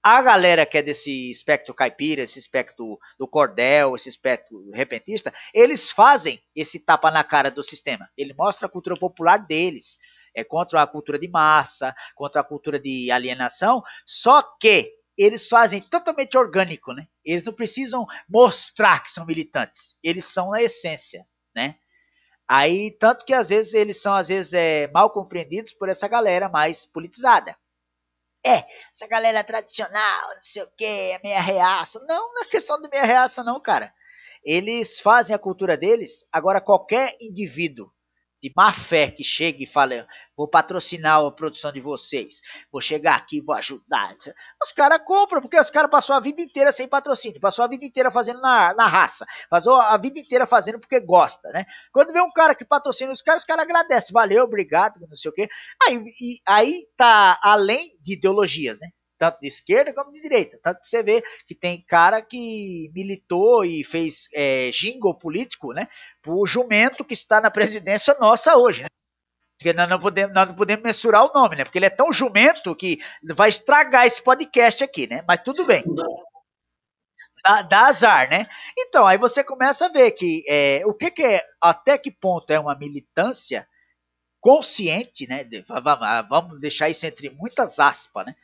A galera que é desse espectro caipira, esse espectro do cordel, esse espectro repentista, eles fazem esse tapa na cara do sistema. Ele mostra a cultura popular deles. É contra a cultura de massa, contra a cultura de alienação, só que eles fazem totalmente orgânico, né? Eles não precisam mostrar que são militantes, eles são na essência, né? Aí, tanto que às vezes eles são às vezes é, mal compreendidos por essa galera mais politizada. É, essa galera tradicional, não sei o que, é meia reaça. Não, não é questão de meia reaça não, cara. Eles fazem a cultura deles, agora qualquer indivíduo de má fé que chega e fala, vou patrocinar a produção de vocês, vou chegar aqui, vou ajudar. Os caras compram, porque os caras passou a vida inteira sem patrocínio, passou a vida inteira fazendo na, na raça, passou a vida inteira fazendo porque gosta, né? Quando vê um cara que patrocina os caras, os caras agradecem, valeu, obrigado, não sei o quê. Aí, e, aí tá além de ideologias, né? Tanto de esquerda como de direita. Tanto que você vê que tem cara que militou e fez é, jingle político, né? Pro jumento que está na presidência nossa hoje, né? Porque nós não, podemos, nós não podemos mensurar o nome, né? Porque ele é tão jumento que vai estragar esse podcast aqui, né? Mas tudo bem. Dá, dá azar, né? Então, aí você começa a ver que é, o que, que é, até que ponto é uma militância consciente, né? Vamos deixar isso entre muitas aspas, né?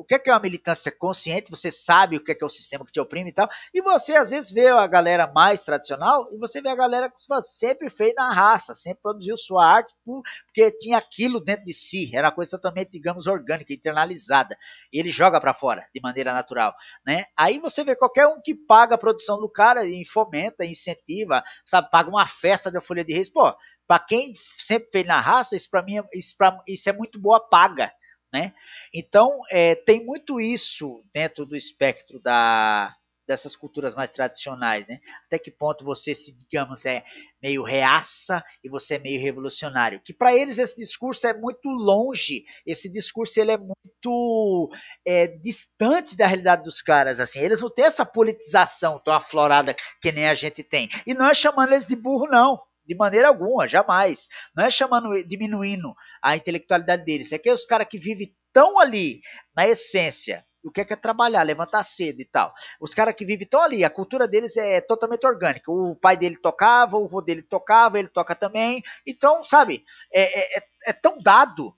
O que é, que é uma militância consciente, você sabe o que é, que é o sistema que te oprime e tal, e você às vezes vê a galera mais tradicional e você vê a galera que sempre fez na raça, sempre produziu sua arte porque tinha aquilo dentro de si, era uma coisa totalmente, digamos, orgânica, internalizada, e ele joga para fora de maneira natural, né? Aí você vê qualquer um que paga a produção do cara e fomenta, incentiva, sabe, paga uma festa da Folha de Reis, pô, para quem sempre fez na raça, isso para mim, isso, pra, isso é muito boa paga, né? Então, é, tem muito isso dentro do espectro da, dessas culturas mais tradicionais, né? Até que ponto você se, digamos, é meio reaça e você é meio revolucionário? Que para eles esse discurso é muito longe, esse discurso ele é muito é, distante da realidade dos caras, assim. Eles não têm essa politização tão aflorada que nem a gente tem. E não é chamando eles de burro, não de maneira alguma, jamais. Não é chamando, diminuindo a intelectualidade deles. É que os caras que vivem tão ali, na essência, o que é, que é trabalhar, levantar cedo e tal. Os caras que vivem tão ali, a cultura deles é totalmente orgânica. O pai dele tocava, o avô dele tocava, ele toca também. Então, sabe, é, é, é, é tão dado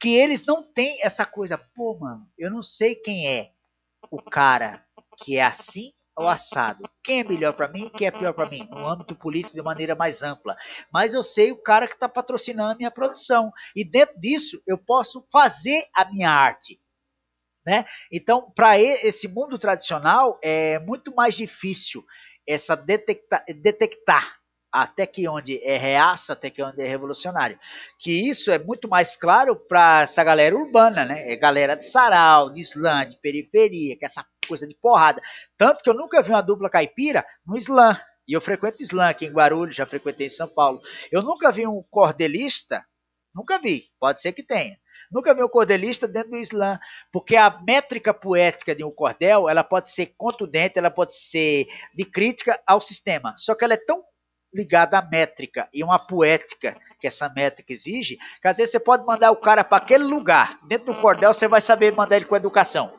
que eles não têm essa coisa, pô, mano, eu não sei quem é o cara que é assim o assado. Quem é melhor para mim, quem é pior para mim, no âmbito político de maneira mais ampla. Mas eu sei o cara que está patrocinando a minha produção e dentro disso eu posso fazer a minha arte. Né? Então, para esse mundo tradicional é muito mais difícil essa detecta, detectar até que onde é reaça, até que onde é revolucionário. Que isso é muito mais claro para essa galera urbana, né? É galera de sarau, de slam, de periferia, que é essa coisa de porrada. Tanto que eu nunca vi uma dupla caipira no slam. E eu frequento slam aqui em Guarulhos, já frequentei em São Paulo. Eu nunca vi um cordelista, nunca vi, pode ser que tenha. Nunca vi um cordelista dentro do slam, porque a métrica poética de um cordel, ela pode ser contundente, ela pode ser de crítica ao sistema. Só que ela é tão ligada à métrica e uma poética que essa métrica exige, que às vezes você pode mandar o cara para aquele lugar, dentro do cordel você vai saber mandar ele com educação.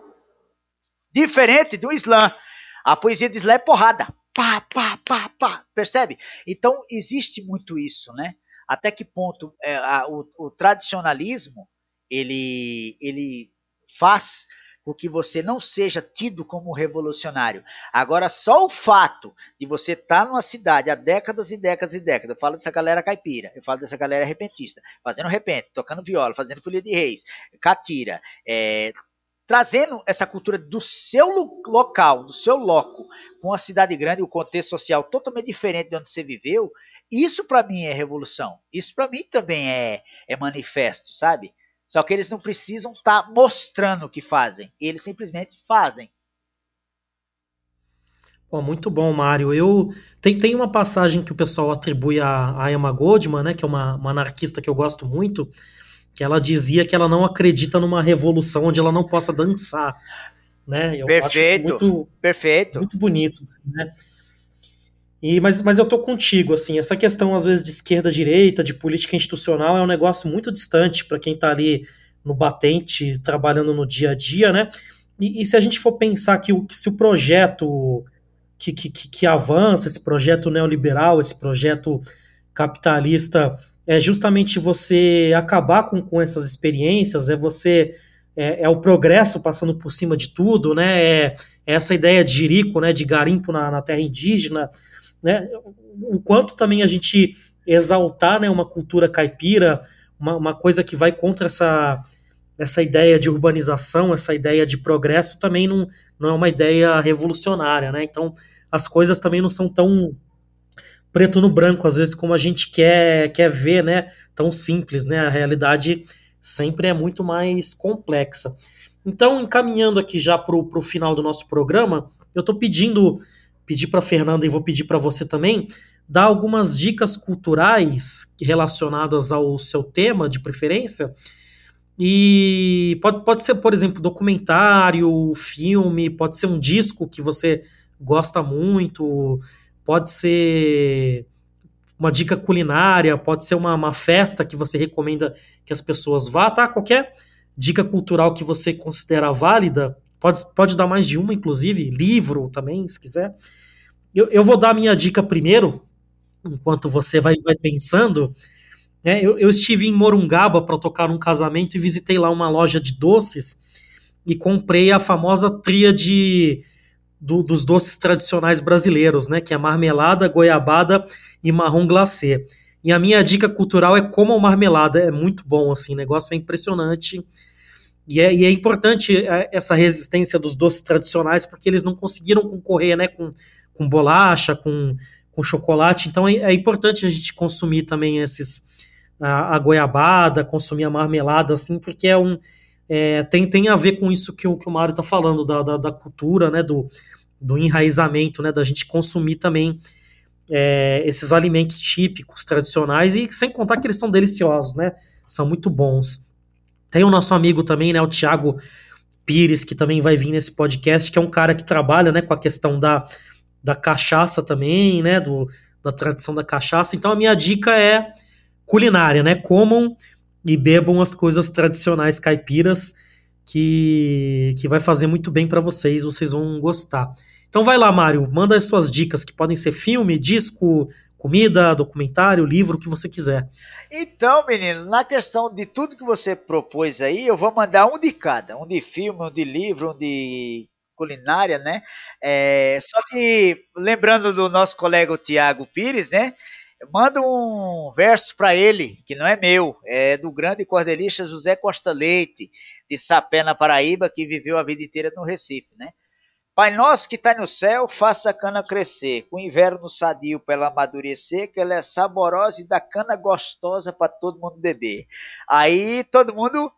Diferente do Islã. A poesia do Islã é porrada. Pá, pá, pá, pá. Percebe? Então existe muito isso, né? Até que ponto é, a, o, o tradicionalismo ele, ele faz com que você não seja tido como revolucionário. Agora, só o fato de você estar tá numa cidade há décadas e décadas e décadas, eu falo dessa galera caipira, eu falo dessa galera repentista, fazendo repente, tocando viola, fazendo folia de reis, catira, é, trazendo essa cultura do seu local, do seu loco, com a cidade grande, o contexto social totalmente diferente de onde você viveu, Isso para mim é revolução. Isso para mim também é, é manifesto, sabe? Só que eles não precisam estar tá mostrando o que fazem. Eles simplesmente fazem. Pô, muito bom, Mário. Eu tem, tem uma passagem que o pessoal atribui a, a Emma Goldman, né, que é uma, uma anarquista que eu gosto muito, que ela dizia que ela não acredita numa revolução onde ela não possa dançar, né? Eu perfeito, muito, perfeito, muito bonito, assim, né? E, mas, mas eu tô contigo, assim, essa questão às vezes de esquerda, direita, de política institucional é um negócio muito distante para quem tá ali no batente, trabalhando no dia a dia, né? E, e se a gente for pensar que, o, que se o projeto que, que, que avança, esse projeto neoliberal, esse projeto capitalista, é justamente você acabar com, com essas experiências, é você é, é, o progresso passando por cima de tudo, né? É, é essa ideia de jirico, né? De garimpo na, na terra indígena, né? O quanto também a gente exaltar né, uma cultura caipira, uma, uma coisa que vai contra essa, essa ideia de urbanização, essa ideia de progresso, também não, não é uma ideia revolucionária, né? Então, as coisas também não são tão preto no branco, às vezes, como a gente quer, quer ver, né? Tão simples, né? A realidade sempre é muito mais complexa. Então, encaminhando aqui já para o final do nosso programa, eu estou pedindo pedir para Fernanda e vou pedir para você também dar algumas dicas culturais relacionadas ao seu tema de preferência. E pode, pode ser, por exemplo, documentário, filme, pode ser um disco que você gosta muito, pode ser uma dica culinária, pode ser uma, uma festa que você recomenda que as pessoas vá, tá? Qualquer dica cultural que você considera válida, Pode, pode dar mais de uma, inclusive, livro também, se quiser. Eu, eu vou dar a minha dica primeiro, enquanto você vai, vai pensando. É, eu, eu, estive em Morungaba para tocar num casamento e visitei lá uma loja de doces e comprei a famosa tríade do, dos doces tradicionais brasileiros, né? Que é marmelada, goiabada e marrom glacê. E a minha dica cultural é como marmelada, é muito bom, assim, o negócio é impressionante. E é, e é, importante é, essa resistência dos doces tradicionais, porque eles não conseguiram concorrer né, com, com bolacha, com, com chocolate. Então é, é importante a gente consumir também esses a, a, goiabada, consumir a marmelada, assim, porque é um, é, tem, tem a ver com isso que o, que o Mário está falando, da, da, da, cultura, né, do, do enraizamento, né, da gente consumir também é, esses alimentos típicos, tradicionais, e sem contar que eles são deliciosos, né, são muito bons. Tem o nosso amigo também, né, o Thiago Pires, que também vai vir nesse podcast, que é um cara que trabalha, né, com a questão da, da cachaça também, né, do, da tradição da cachaça. Então a minha dica é culinária, né, comam e bebam as coisas tradicionais caipiras que, que vai fazer muito bem para vocês, vocês vão gostar. Então vai lá, Mário, manda as suas dicas, que podem ser filme, disco, comida, documentário, livro, o que você quiser. Então, menino, na questão de tudo que você propôs aí, eu vou mandar um de cada, um de filme, um de livro, um de culinária, né? É, só que lembrando do nosso colega Tiago Pires, né? Manda um verso para ele, que não é meu, é do grande cordelista José Costa Leite, de Sapé, na Paraíba, que viveu a vida inteira no Recife, né? Pai nosso que está no céu, faça a cana crescer, com o inverno sadio para ela amadurecer, que ela é saborosa e dá cana gostosa para todo mundo beber. Aí todo mundo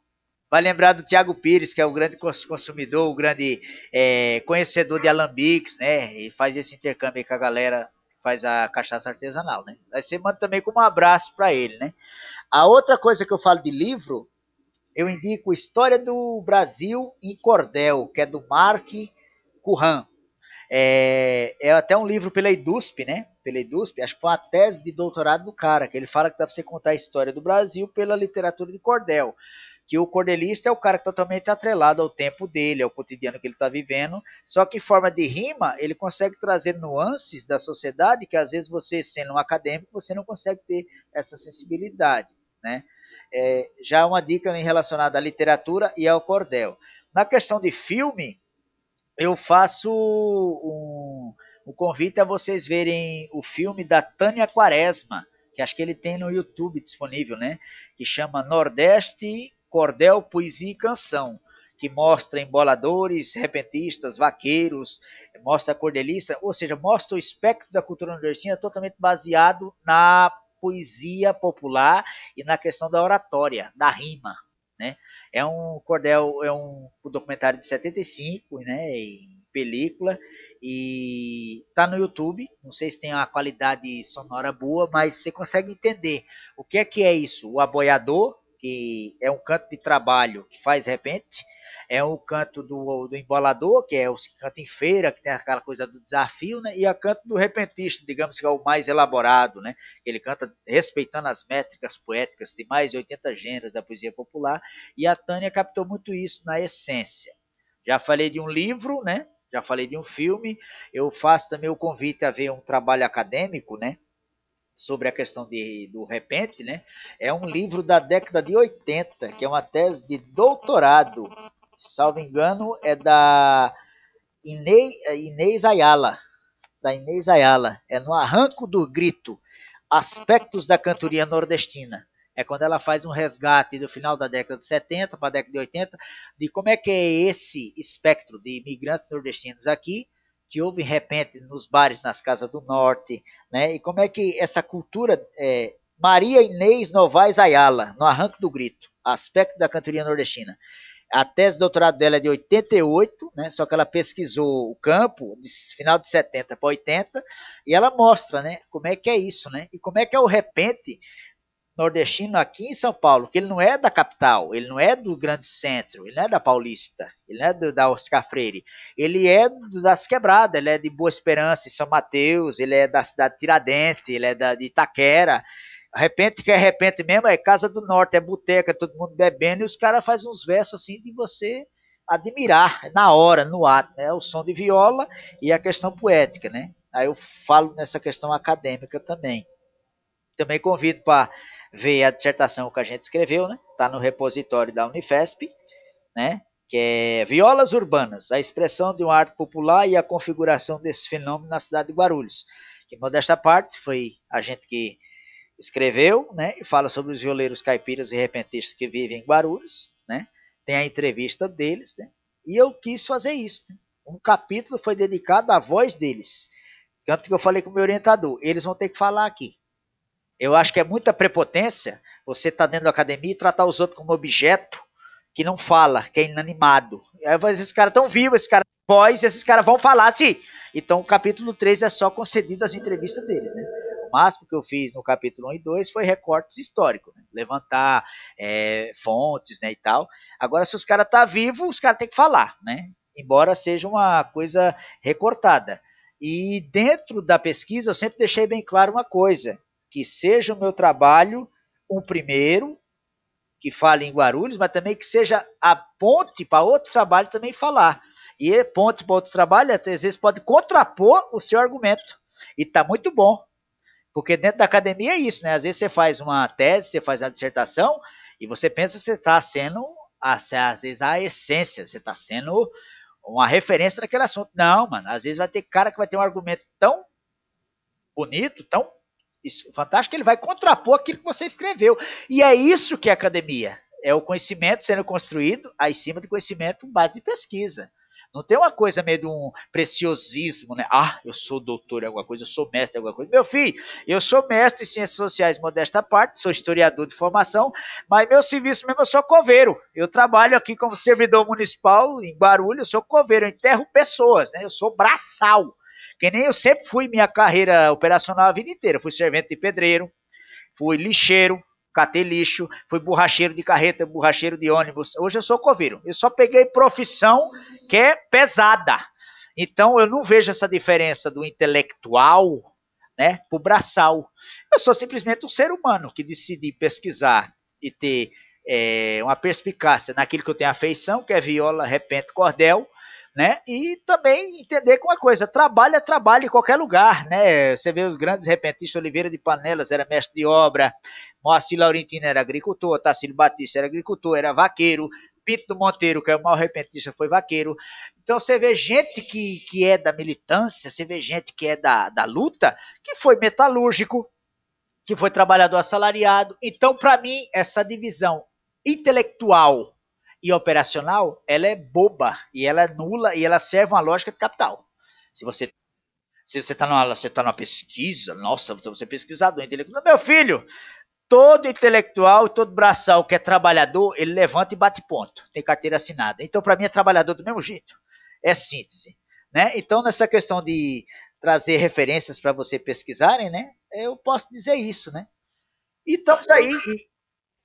vai lembrar do Tiago Pires, que é o grande consumidor, o grande é, conhecedor de alambiques, né? E faz esse intercâmbio com a galera faz a cachaça artesanal, né? Aí você manda também como um abraço para ele, né? A outra coisa que eu falo de livro, eu indico História do Brasil em Cordel, que é do Mark Curran. É, é, até um livro pela IDUSP, né? Pela IDUSP, acho que foi uma tese de doutorado do cara, que ele fala que dá para você contar a história do Brasil pela literatura de cordel. Que o cordelista é o cara totalmente atrelado ao tempo dele, ao cotidiano que ele está vivendo, só que em forma de rima, ele consegue trazer nuances da sociedade que às vezes você, sendo um acadêmico, você não consegue ter essa sensibilidade, né? É, já uma dica relacionada à literatura e ao cordel. Na questão de filme, eu faço um, um convite a vocês verem o filme da Tânia Quaresma, que acho que ele tem no YouTube disponível, né? Que chama Nordeste, Cordel, Poesia e Canção. que mostra emboladores, repentistas, vaqueiros, mostra cordelista, ou seja, mostra o espectro da cultura nordestina totalmente baseado na poesia popular e na questão da oratória, da rima, né? É um cordel, é um, um documentário de 75, né, em película e tá no YouTube. Não sei se tem uma qualidade sonora boa, mas você consegue entender o que é que é isso. O aboiador, que é um canto de trabalho que faz repente, é o canto do, do embolador, que é o canto em feira, que tem aquela coisa do desafio, né? E a canto do repentista, digamos que é o mais elaborado, né? Ele canta respeitando as métricas poéticas de mais de 80 gêneros da poesia popular, e a Tânia captou muito isso na essência. Já falei de um livro, né? Já falei de um filme, eu faço também o convite a ver um trabalho acadêmico, né? Sobre a questão de, do repente, né? É um livro da década de 80, que é uma tese de doutorado salvo engano, é da Inês, Inês Ayala. Da Inês Ayala. É no Arranco do Grito, Aspectos da Cantoria Nordestina. É quando ela faz um resgate do final da década de 70 para a década de 80, de como é que é esse espectro de imigrantes nordestinos aqui, que houve de repente nos bares nas casas do norte, né? E como é que essa cultura é, Maria Inês Novaes Ayala, no Arranco do Grito, aspecto da cantoria nordestina. A tese de doutorado dela é de 88, né? Só que ela pesquisou o campo de final de 70 para 80 e ela mostra, né, como é que é isso, né? E como é que é o repente nordestino aqui em São Paulo, que ele não é da capital, ele não é do grande centro, ele não é da Paulista, ele não é do, da Oscar Freire, ele é das quebradas, ele é de Boa Esperança, em São Mateus, ele é da cidade de Tiradentes, ele é da, de Itaquera, repente que é repente mesmo, é Casa do Norte, é boteca, todo mundo bebendo, e os caras fazem uns versos assim de você admirar na hora, no ato, né? O som de viola e a questão poética, né? Aí eu falo nessa questão acadêmica também. Também convido para ver a dissertação que a gente escreveu, né? Tá no repositório da Unifesp, né? Que é Violas Urbanas, a expressão de uma arte popular e a configuração desse fenômeno na cidade de Guarulhos. Que modesta parte foi a gente que escreveu, né, e fala sobre os violeiros caipiras e repentistas que vivem em Guarulhos, né? Tem a entrevista deles, né? E eu quis fazer isso. Né? Um capítulo foi dedicado à voz deles. Tanto que eu falei com o meu orientador, eles vão ter que falar aqui. Eu acho que é muita prepotência você estar tá dentro da academia e tratar os outros como objeto que não fala, que é inanimado. Aí esses caras estão vivos, esses caras voz, esses caras vão falar sim. Então o capítulo 3 é só concedido as entrevistas deles, né? O máximo que eu fiz no capítulo 1 e 2 foi recortes históricos, né? levantar é, fontes né, e tal. Agora, se os caras estão tá vivos, os caras têm que falar, né? Embora seja uma coisa recortada. E dentro da pesquisa, eu sempre deixei bem claro uma coisa: que seja o meu trabalho um primeiro, que fale em Guarulhos, mas também que seja a ponte para outros trabalhos também falar. E ponte para outro trabalho, às vezes pode contrapor o seu argumento. E está muito bom. Porque dentro da academia é isso, né? Às vezes você faz uma tese, você faz uma dissertação e você pensa que você está sendo, às vezes, a essência, você está sendo uma referência daquele assunto. Não, mano, às vezes vai ter cara que vai ter um argumento tão bonito, tão fantástico, que ele vai contrapor aquilo que você escreveu. E é isso que é academia. É o conhecimento sendo construído em cima de conhecimento base de pesquisa. Não tem uma coisa meio de um preciosismo, né? Ah, eu sou doutor em alguma coisa, eu sou mestre em alguma coisa. Meu filho, eu sou mestre em ciências sociais, modesta parte, sou historiador de formação, mas meu serviço mesmo eu sou coveiro. Eu trabalho aqui como servidor municipal em Guarulhos, eu sou coveiro, eu enterro pessoas, né? Eu sou braçal. Que nem eu sempre fui minha carreira operacional a vida inteira. Fui servente de pedreiro, fui lixeiro, catei lixo, fui borracheiro de carreta, borracheiro de ônibus. Hoje eu sou coveiro. Eu só peguei profissão que é pesada. Então eu não vejo essa diferença do intelectual, né, pro braçal. Eu sou simplesmente um ser humano que decidi pesquisar e ter é, uma perspicácia naquilo que eu tenho afeição, que é viola, repente, cordel, né? E também entender com uma coisa, trabalha, trabalha em qualquer lugar, né? Você vê os grandes repentistas, Oliveira de Panelas era mestre de obra, Moacir Laurentino era agricultor, Tassilo Batista era agricultor, era vaqueiro, Pinto Monteiro, que é o maior repentista, foi vaqueiro. Então você vê gente que, que é da militância, você vê gente que é da, da luta, que foi metalúrgico, que foi trabalhador assalariado. Então, para mim, essa divisão intelectual e operacional, ela é boba e ela é nula e ela serve uma lógica de capital. Se você se você está numa, você tá numa pesquisa, nossa, você é pesquisador intelectual. Meu filho, todo intelectual, todo braçal que é trabalhador, ele levanta e bate ponto. Tem carteira assinada. Então, para mim, é trabalhador do mesmo jeito. É síntese. Né? Então, nessa questão de trazer referências para você pesquisarem, né? Eu posso dizer isso, né? Então, aí,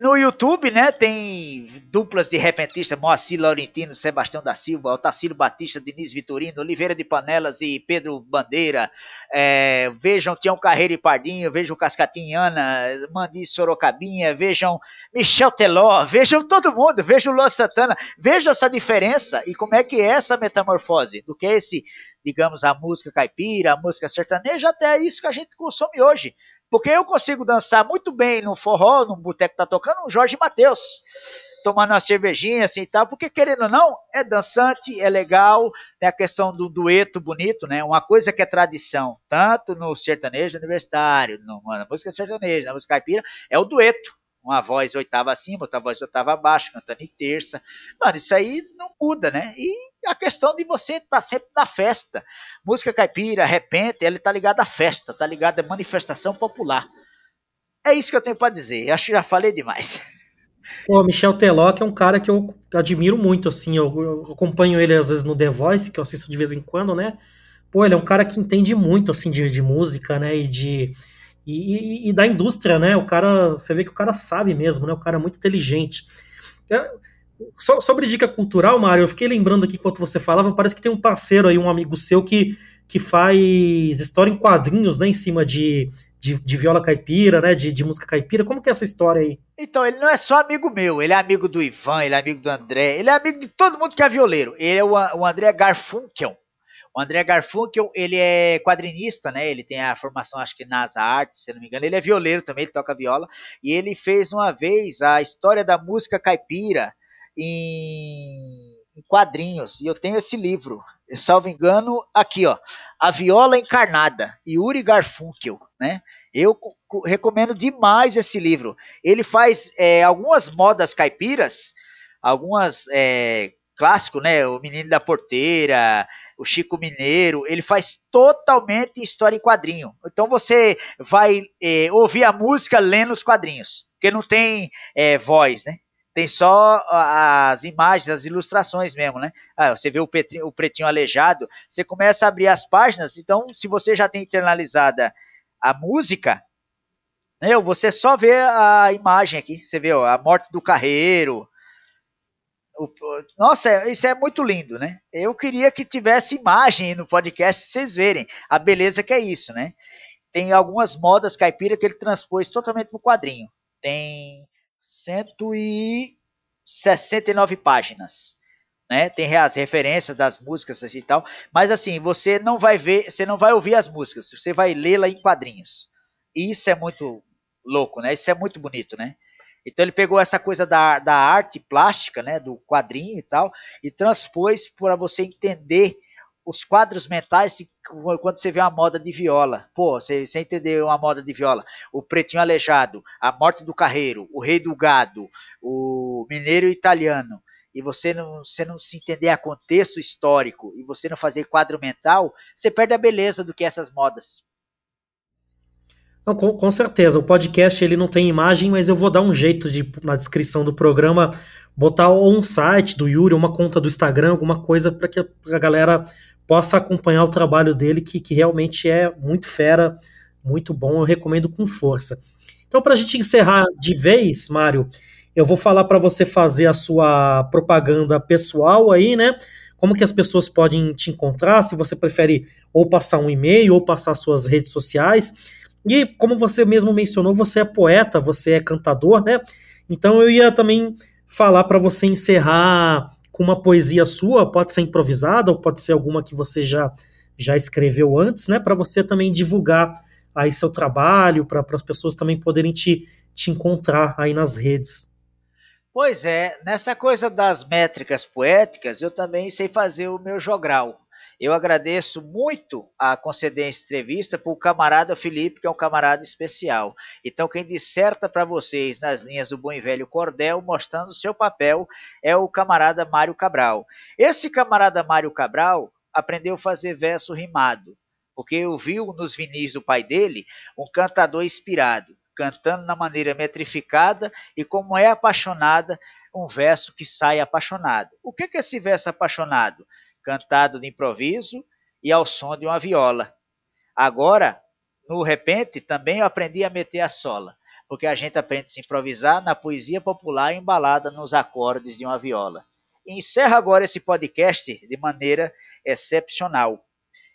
no YouTube, né, tem duplas de repentistas, Moacir Laurentino, Sebastião da Silva, Otacílio Batista, Denise Vitorino, Oliveira de Panelas e Pedro Bandeira. É, vejam Tião Carreiro e Pardinho, vejam Cascatinha Ana, Mandi Sorocabinha, vejam Michel Teló, vejam todo mundo, vejam Luan Santana, vejam essa diferença e como é que é essa metamorfose do que é esse, digamos, a música caipira, a música sertaneja, até isso que a gente consome hoje. Porque eu consigo dançar muito bem no forró, no boteco que tá tocando, um Jorge Matheus, tomando uma cervejinha assim e tal, porque querendo ou não, é dançante, é legal, tem a questão do dueto bonito, né? Uma coisa que é tradição, tanto no sertanejo universitário, na música sertaneja, na música caipira, é o dueto uma voz oitava acima, outra voz oitava abaixo, cantando em terça. Mano, isso aí não muda, né? E a questão de você estar tá sempre na festa. Música caipira, repente, ele tá ligado à festa, tá ligado à manifestação popular. É isso que eu tenho para dizer. Acho que já falei demais. Pô, Michel Teló, que é um cara que eu admiro muito, assim, eu, eu, acompanho ele às vezes no The Voice, que eu assisto de vez em quando, né? Pô, ele é um cara que entende muito, assim, de, de música, né? E de e, e, e, da indústria, né? O cara, você vê que o cara sabe mesmo, né? O cara é muito inteligente. É, so, sobre dica cultural, Mário, eu fiquei lembrando aqui enquanto você falava, parece que tem um parceiro aí, um amigo seu que, que faz história em quadrinhos, né? Em cima de, de, de, viola caipira, né? De, de, música caipira. Como que é essa história aí? Então, ele não é só amigo meu, ele é amigo do Ivan, ele é amigo do André, ele é amigo de todo mundo que é violeiro. Ele é o, o André Garfunkel. O André Garfunkel, ele é quadrinista, né? Ele tem a formação, acho que nas artes, se não me engano. Ele é violeiro também, ele toca viola. E ele fez uma vez a história da música caipira em, quadrinhos. E eu tenho esse livro, salvo engano, aqui, ó. A Viola Encarnada, Yuri Garfunkel, né? Eu recomendo demais esse livro. Ele faz é, algumas modas caipiras, algumas é, clássico, né? O Menino da Porteira, o Chico Mineiro, ele faz totalmente história em quadrinho. Então você vai é, ouvir a música lendo os quadrinhos, porque não tem é, voz, né? Tem só as imagens, as ilustrações mesmo, né? Ah, você vê o pretinho, o pretinho aleijado, você começa a abrir as páginas, então se você já tem internalizada a música, meu, você só vê a imagem aqui, você vê ó, a morte do carreiro, nossa, isso é muito lindo, né? Eu queria que tivesse imagem no podcast, vocês verem a beleza que é isso, né? Tem algumas modas caipira que ele transpôs totalmente no quadrinho. Tem 169 páginas. Né? Tem as referências das músicas assim e tal, mas assim, você não vai ver, você não vai ouvir as músicas, você vai lê-la em quadrinhos. E isso é muito louco, né? Isso é muito bonito, né? Então ele pegou essa coisa da, da arte plástica, né, do quadrinho e tal, e transpôs para você entender os quadros mentais quando você vê uma moda de viola. Pô, você, você entendeu uma moda de viola. O Pretinho Aleijado, A Morte do Carreiro, O Rei do Gado, O Mineiro Italiano. E você não, você não se entender a contexto histórico e você não fazer quadro mental, você perde a beleza do que essas modas. Não, com, com, certeza. O podcast ele não tem imagem, mas eu vou dar um jeito de, na descrição do programa, botar ou um site do Yuri, uma conta do Instagram, alguma coisa para que a galera possa acompanhar o trabalho dele, que, que realmente é muito fera, muito bom. Eu recomendo com força. Então, para a gente encerrar de vez, Mário, eu vou falar para você fazer a sua propaganda pessoal aí, né? Como que as pessoas podem te encontrar, se você prefere ou passar um e-mail ou passar suas redes sociais. E como você mesmo mencionou, você é poeta, você é cantador, né? Então eu ia também falar para você encerrar com uma poesia sua, pode ser improvisada ou pode ser alguma que você já já escreveu antes, né? Para você também divulgar aí seu trabalho, para as pessoas também poderem te, te encontrar aí nas redes. Pois é, nessa coisa das métricas poéticas, eu também sei fazer o meu jogral. Eu agradeço muito a conceder essa entrevista para o camarada Felipe, que é um camarada especial. Então, quem disserta para vocês nas linhas do bom e velho cordel, mostrando seu papel, é o camarada Mário Cabral. Esse camarada Mário Cabral aprendeu a fazer verso rimado, porque eu vi nos vinis do pai dele um cantador inspirado, cantando na maneira metrificada e como é apaixonada, um verso que sai apaixonado. O que é esse verso apaixonado? Cantado de improviso e ao som de uma viola. Agora, no repente, também eu aprendi a meter a sola, porque a gente aprende a se improvisar na poesia popular embalada nos acordes de uma viola. E encerro agora esse podcast de maneira excepcional.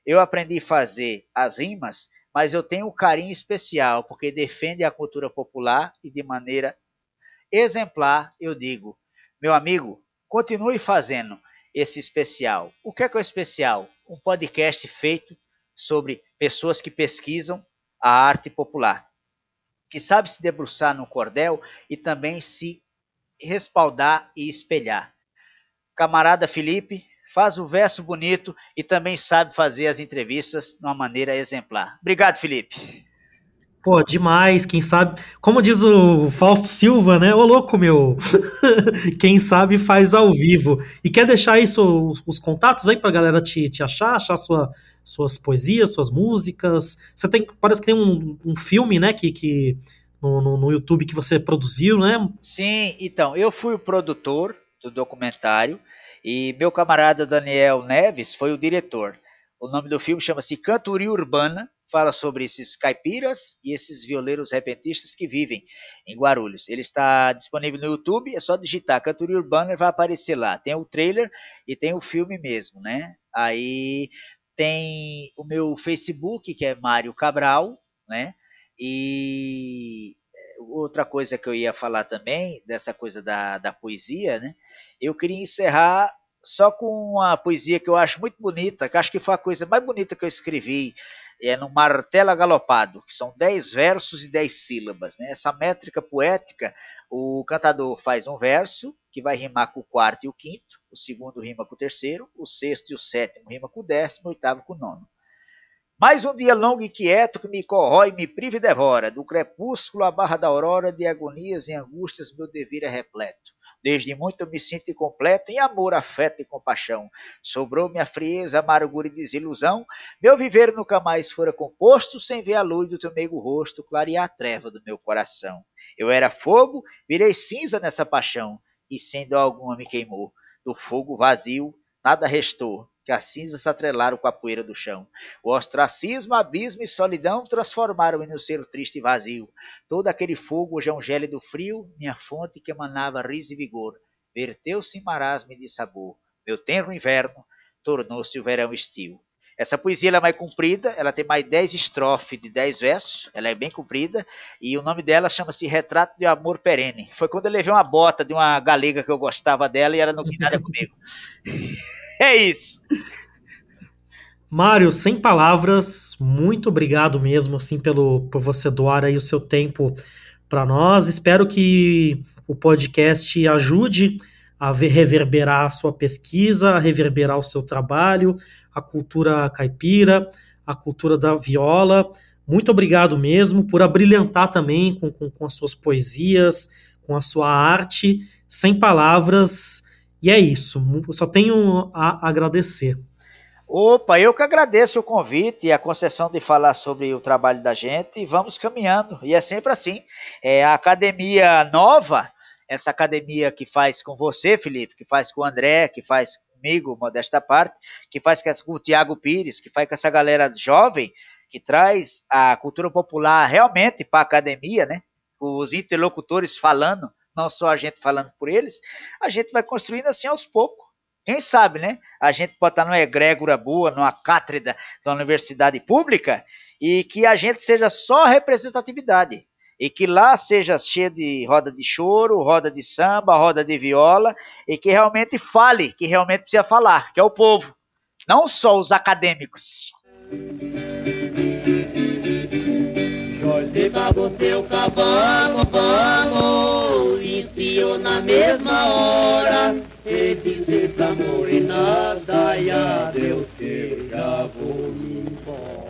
Eu aprendi a fazer as rimas, mas eu tenho um carinho especial, porque defende a cultura popular e de maneira exemplar eu digo, meu amigo, continue fazendo, esse especial. O que é, que é o especial? Um podcast feito sobre pessoas que pesquisam a arte popular, que sabe se debruçar no cordel e também se respaldar e espelhar. Camarada Felipe faz o verso bonito e também sabe fazer as entrevistas de uma maneira exemplar. Obrigado, Felipe. Pô, demais, quem sabe. Como diz o Fausto Silva, né? Ô louco, meu. quem sabe faz ao vivo. E quer deixar isso, os, os contatos aí pra galera te, te achar, achar sua, suas poesias, suas músicas. Você tem. Parece que tem um, um filme, né? Que, que no, no, no YouTube que você produziu, né? Sim, então, eu fui o produtor do documentário e meu camarada Daniel Neves foi o diretor. O nome do filme chama-se Cantoria Urbana fala sobre esses caipiras e esses violeiros repentistas que vivem em Guarulhos. Ele está disponível no YouTube, é só digitar Cantoria Urbana e vai aparecer lá. Tem o trailer e tem o filme mesmo, né? Aí tem o meu Facebook, que é Mário Cabral, né? E outra coisa que eu ia falar também, dessa coisa da, da poesia, né? Eu queria encerrar só com uma poesia que eu acho muito bonita, que acho que foi a coisa mais bonita que eu escrevi é no martelo galopado, que são 10 versos e 10 sílabas. Né? Essa métrica poética, o cantador faz um verso, que vai rimar com o quarto e o quinto, o segundo rima com o terceiro, o sexto e o sétimo rima com o décimo, o oitavo com o nono. Mais um dia longo e quieto que me corrói, me priva e devora, do crepúsculo à barra da aurora, de agonias e angústias meu dever é repleto. Desde muito me sinto incompleto em amor, afeto e compaixão. Sobrou-me a frieza, amargura e desilusão. Meu viver nunca mais fora composto, sem ver a luz do teu meigo rosto clarear a treva do meu coração. Eu era fogo, virei cinza nessa paixão, e sem dó alguma me queimou. Do fogo vazio, nada restou que as cinzas se atrelaram com a poeira do chão. O ostracismo, abismo e solidão transformaram-me no ser triste e vazio. Todo aquele fogo, hoje é um gélido frio, minha fonte que emanava riso e vigor, verteu-se em marasmo de sabor. Meu tenro inverno tornou-se o verão estio. Essa poesia é mais comprida, ela tem mais 10 estrofes de 10 versos, ela é bem comprida, e o nome dela chama-se Retrato de Amor Perene. Foi quando eu levei uma bota de uma galega que eu gostava dela e ela não quis nada comigo. É isso. Mário, sem palavras, muito obrigado mesmo assim pelo por você doar aí o seu tempo para nós. Espero que o podcast ajude a reverberar a sua pesquisa, a reverberar o seu trabalho, a cultura caipira, a cultura da viola. Muito obrigado mesmo por abrilhantar também com, com, com as suas poesias, com a sua arte. Sem palavras, e é isso, só tenho a agradecer. Opa, eu que agradeço o convite e a concessão de falar sobre o trabalho da gente e vamos caminhando. E é sempre assim. É a academia nova, essa academia que faz com você, Felipe, que faz com o André, que faz comigo, modesta parte, que faz com o Tiago Pires, que faz com essa galera jovem, que traz a cultura popular realmente para a academia, né? Os interlocutores falando não só a gente falando por eles, a gente vai construindo assim aos poucos. Quem sabe, né? A gente pode estar numa egrégora boa, numa cátedra da universidade pública, e que a gente seja só representatividade. E que lá seja cheio de roda de choro, roda de samba, roda de viola, e que realmente fale, que realmente precisa falar, que é o povo. Não só os acadêmicos cabo, teu cavalo, vamos, enfiou na mesma hora, e dizer pra morinada e adeus, eu já vou me embora.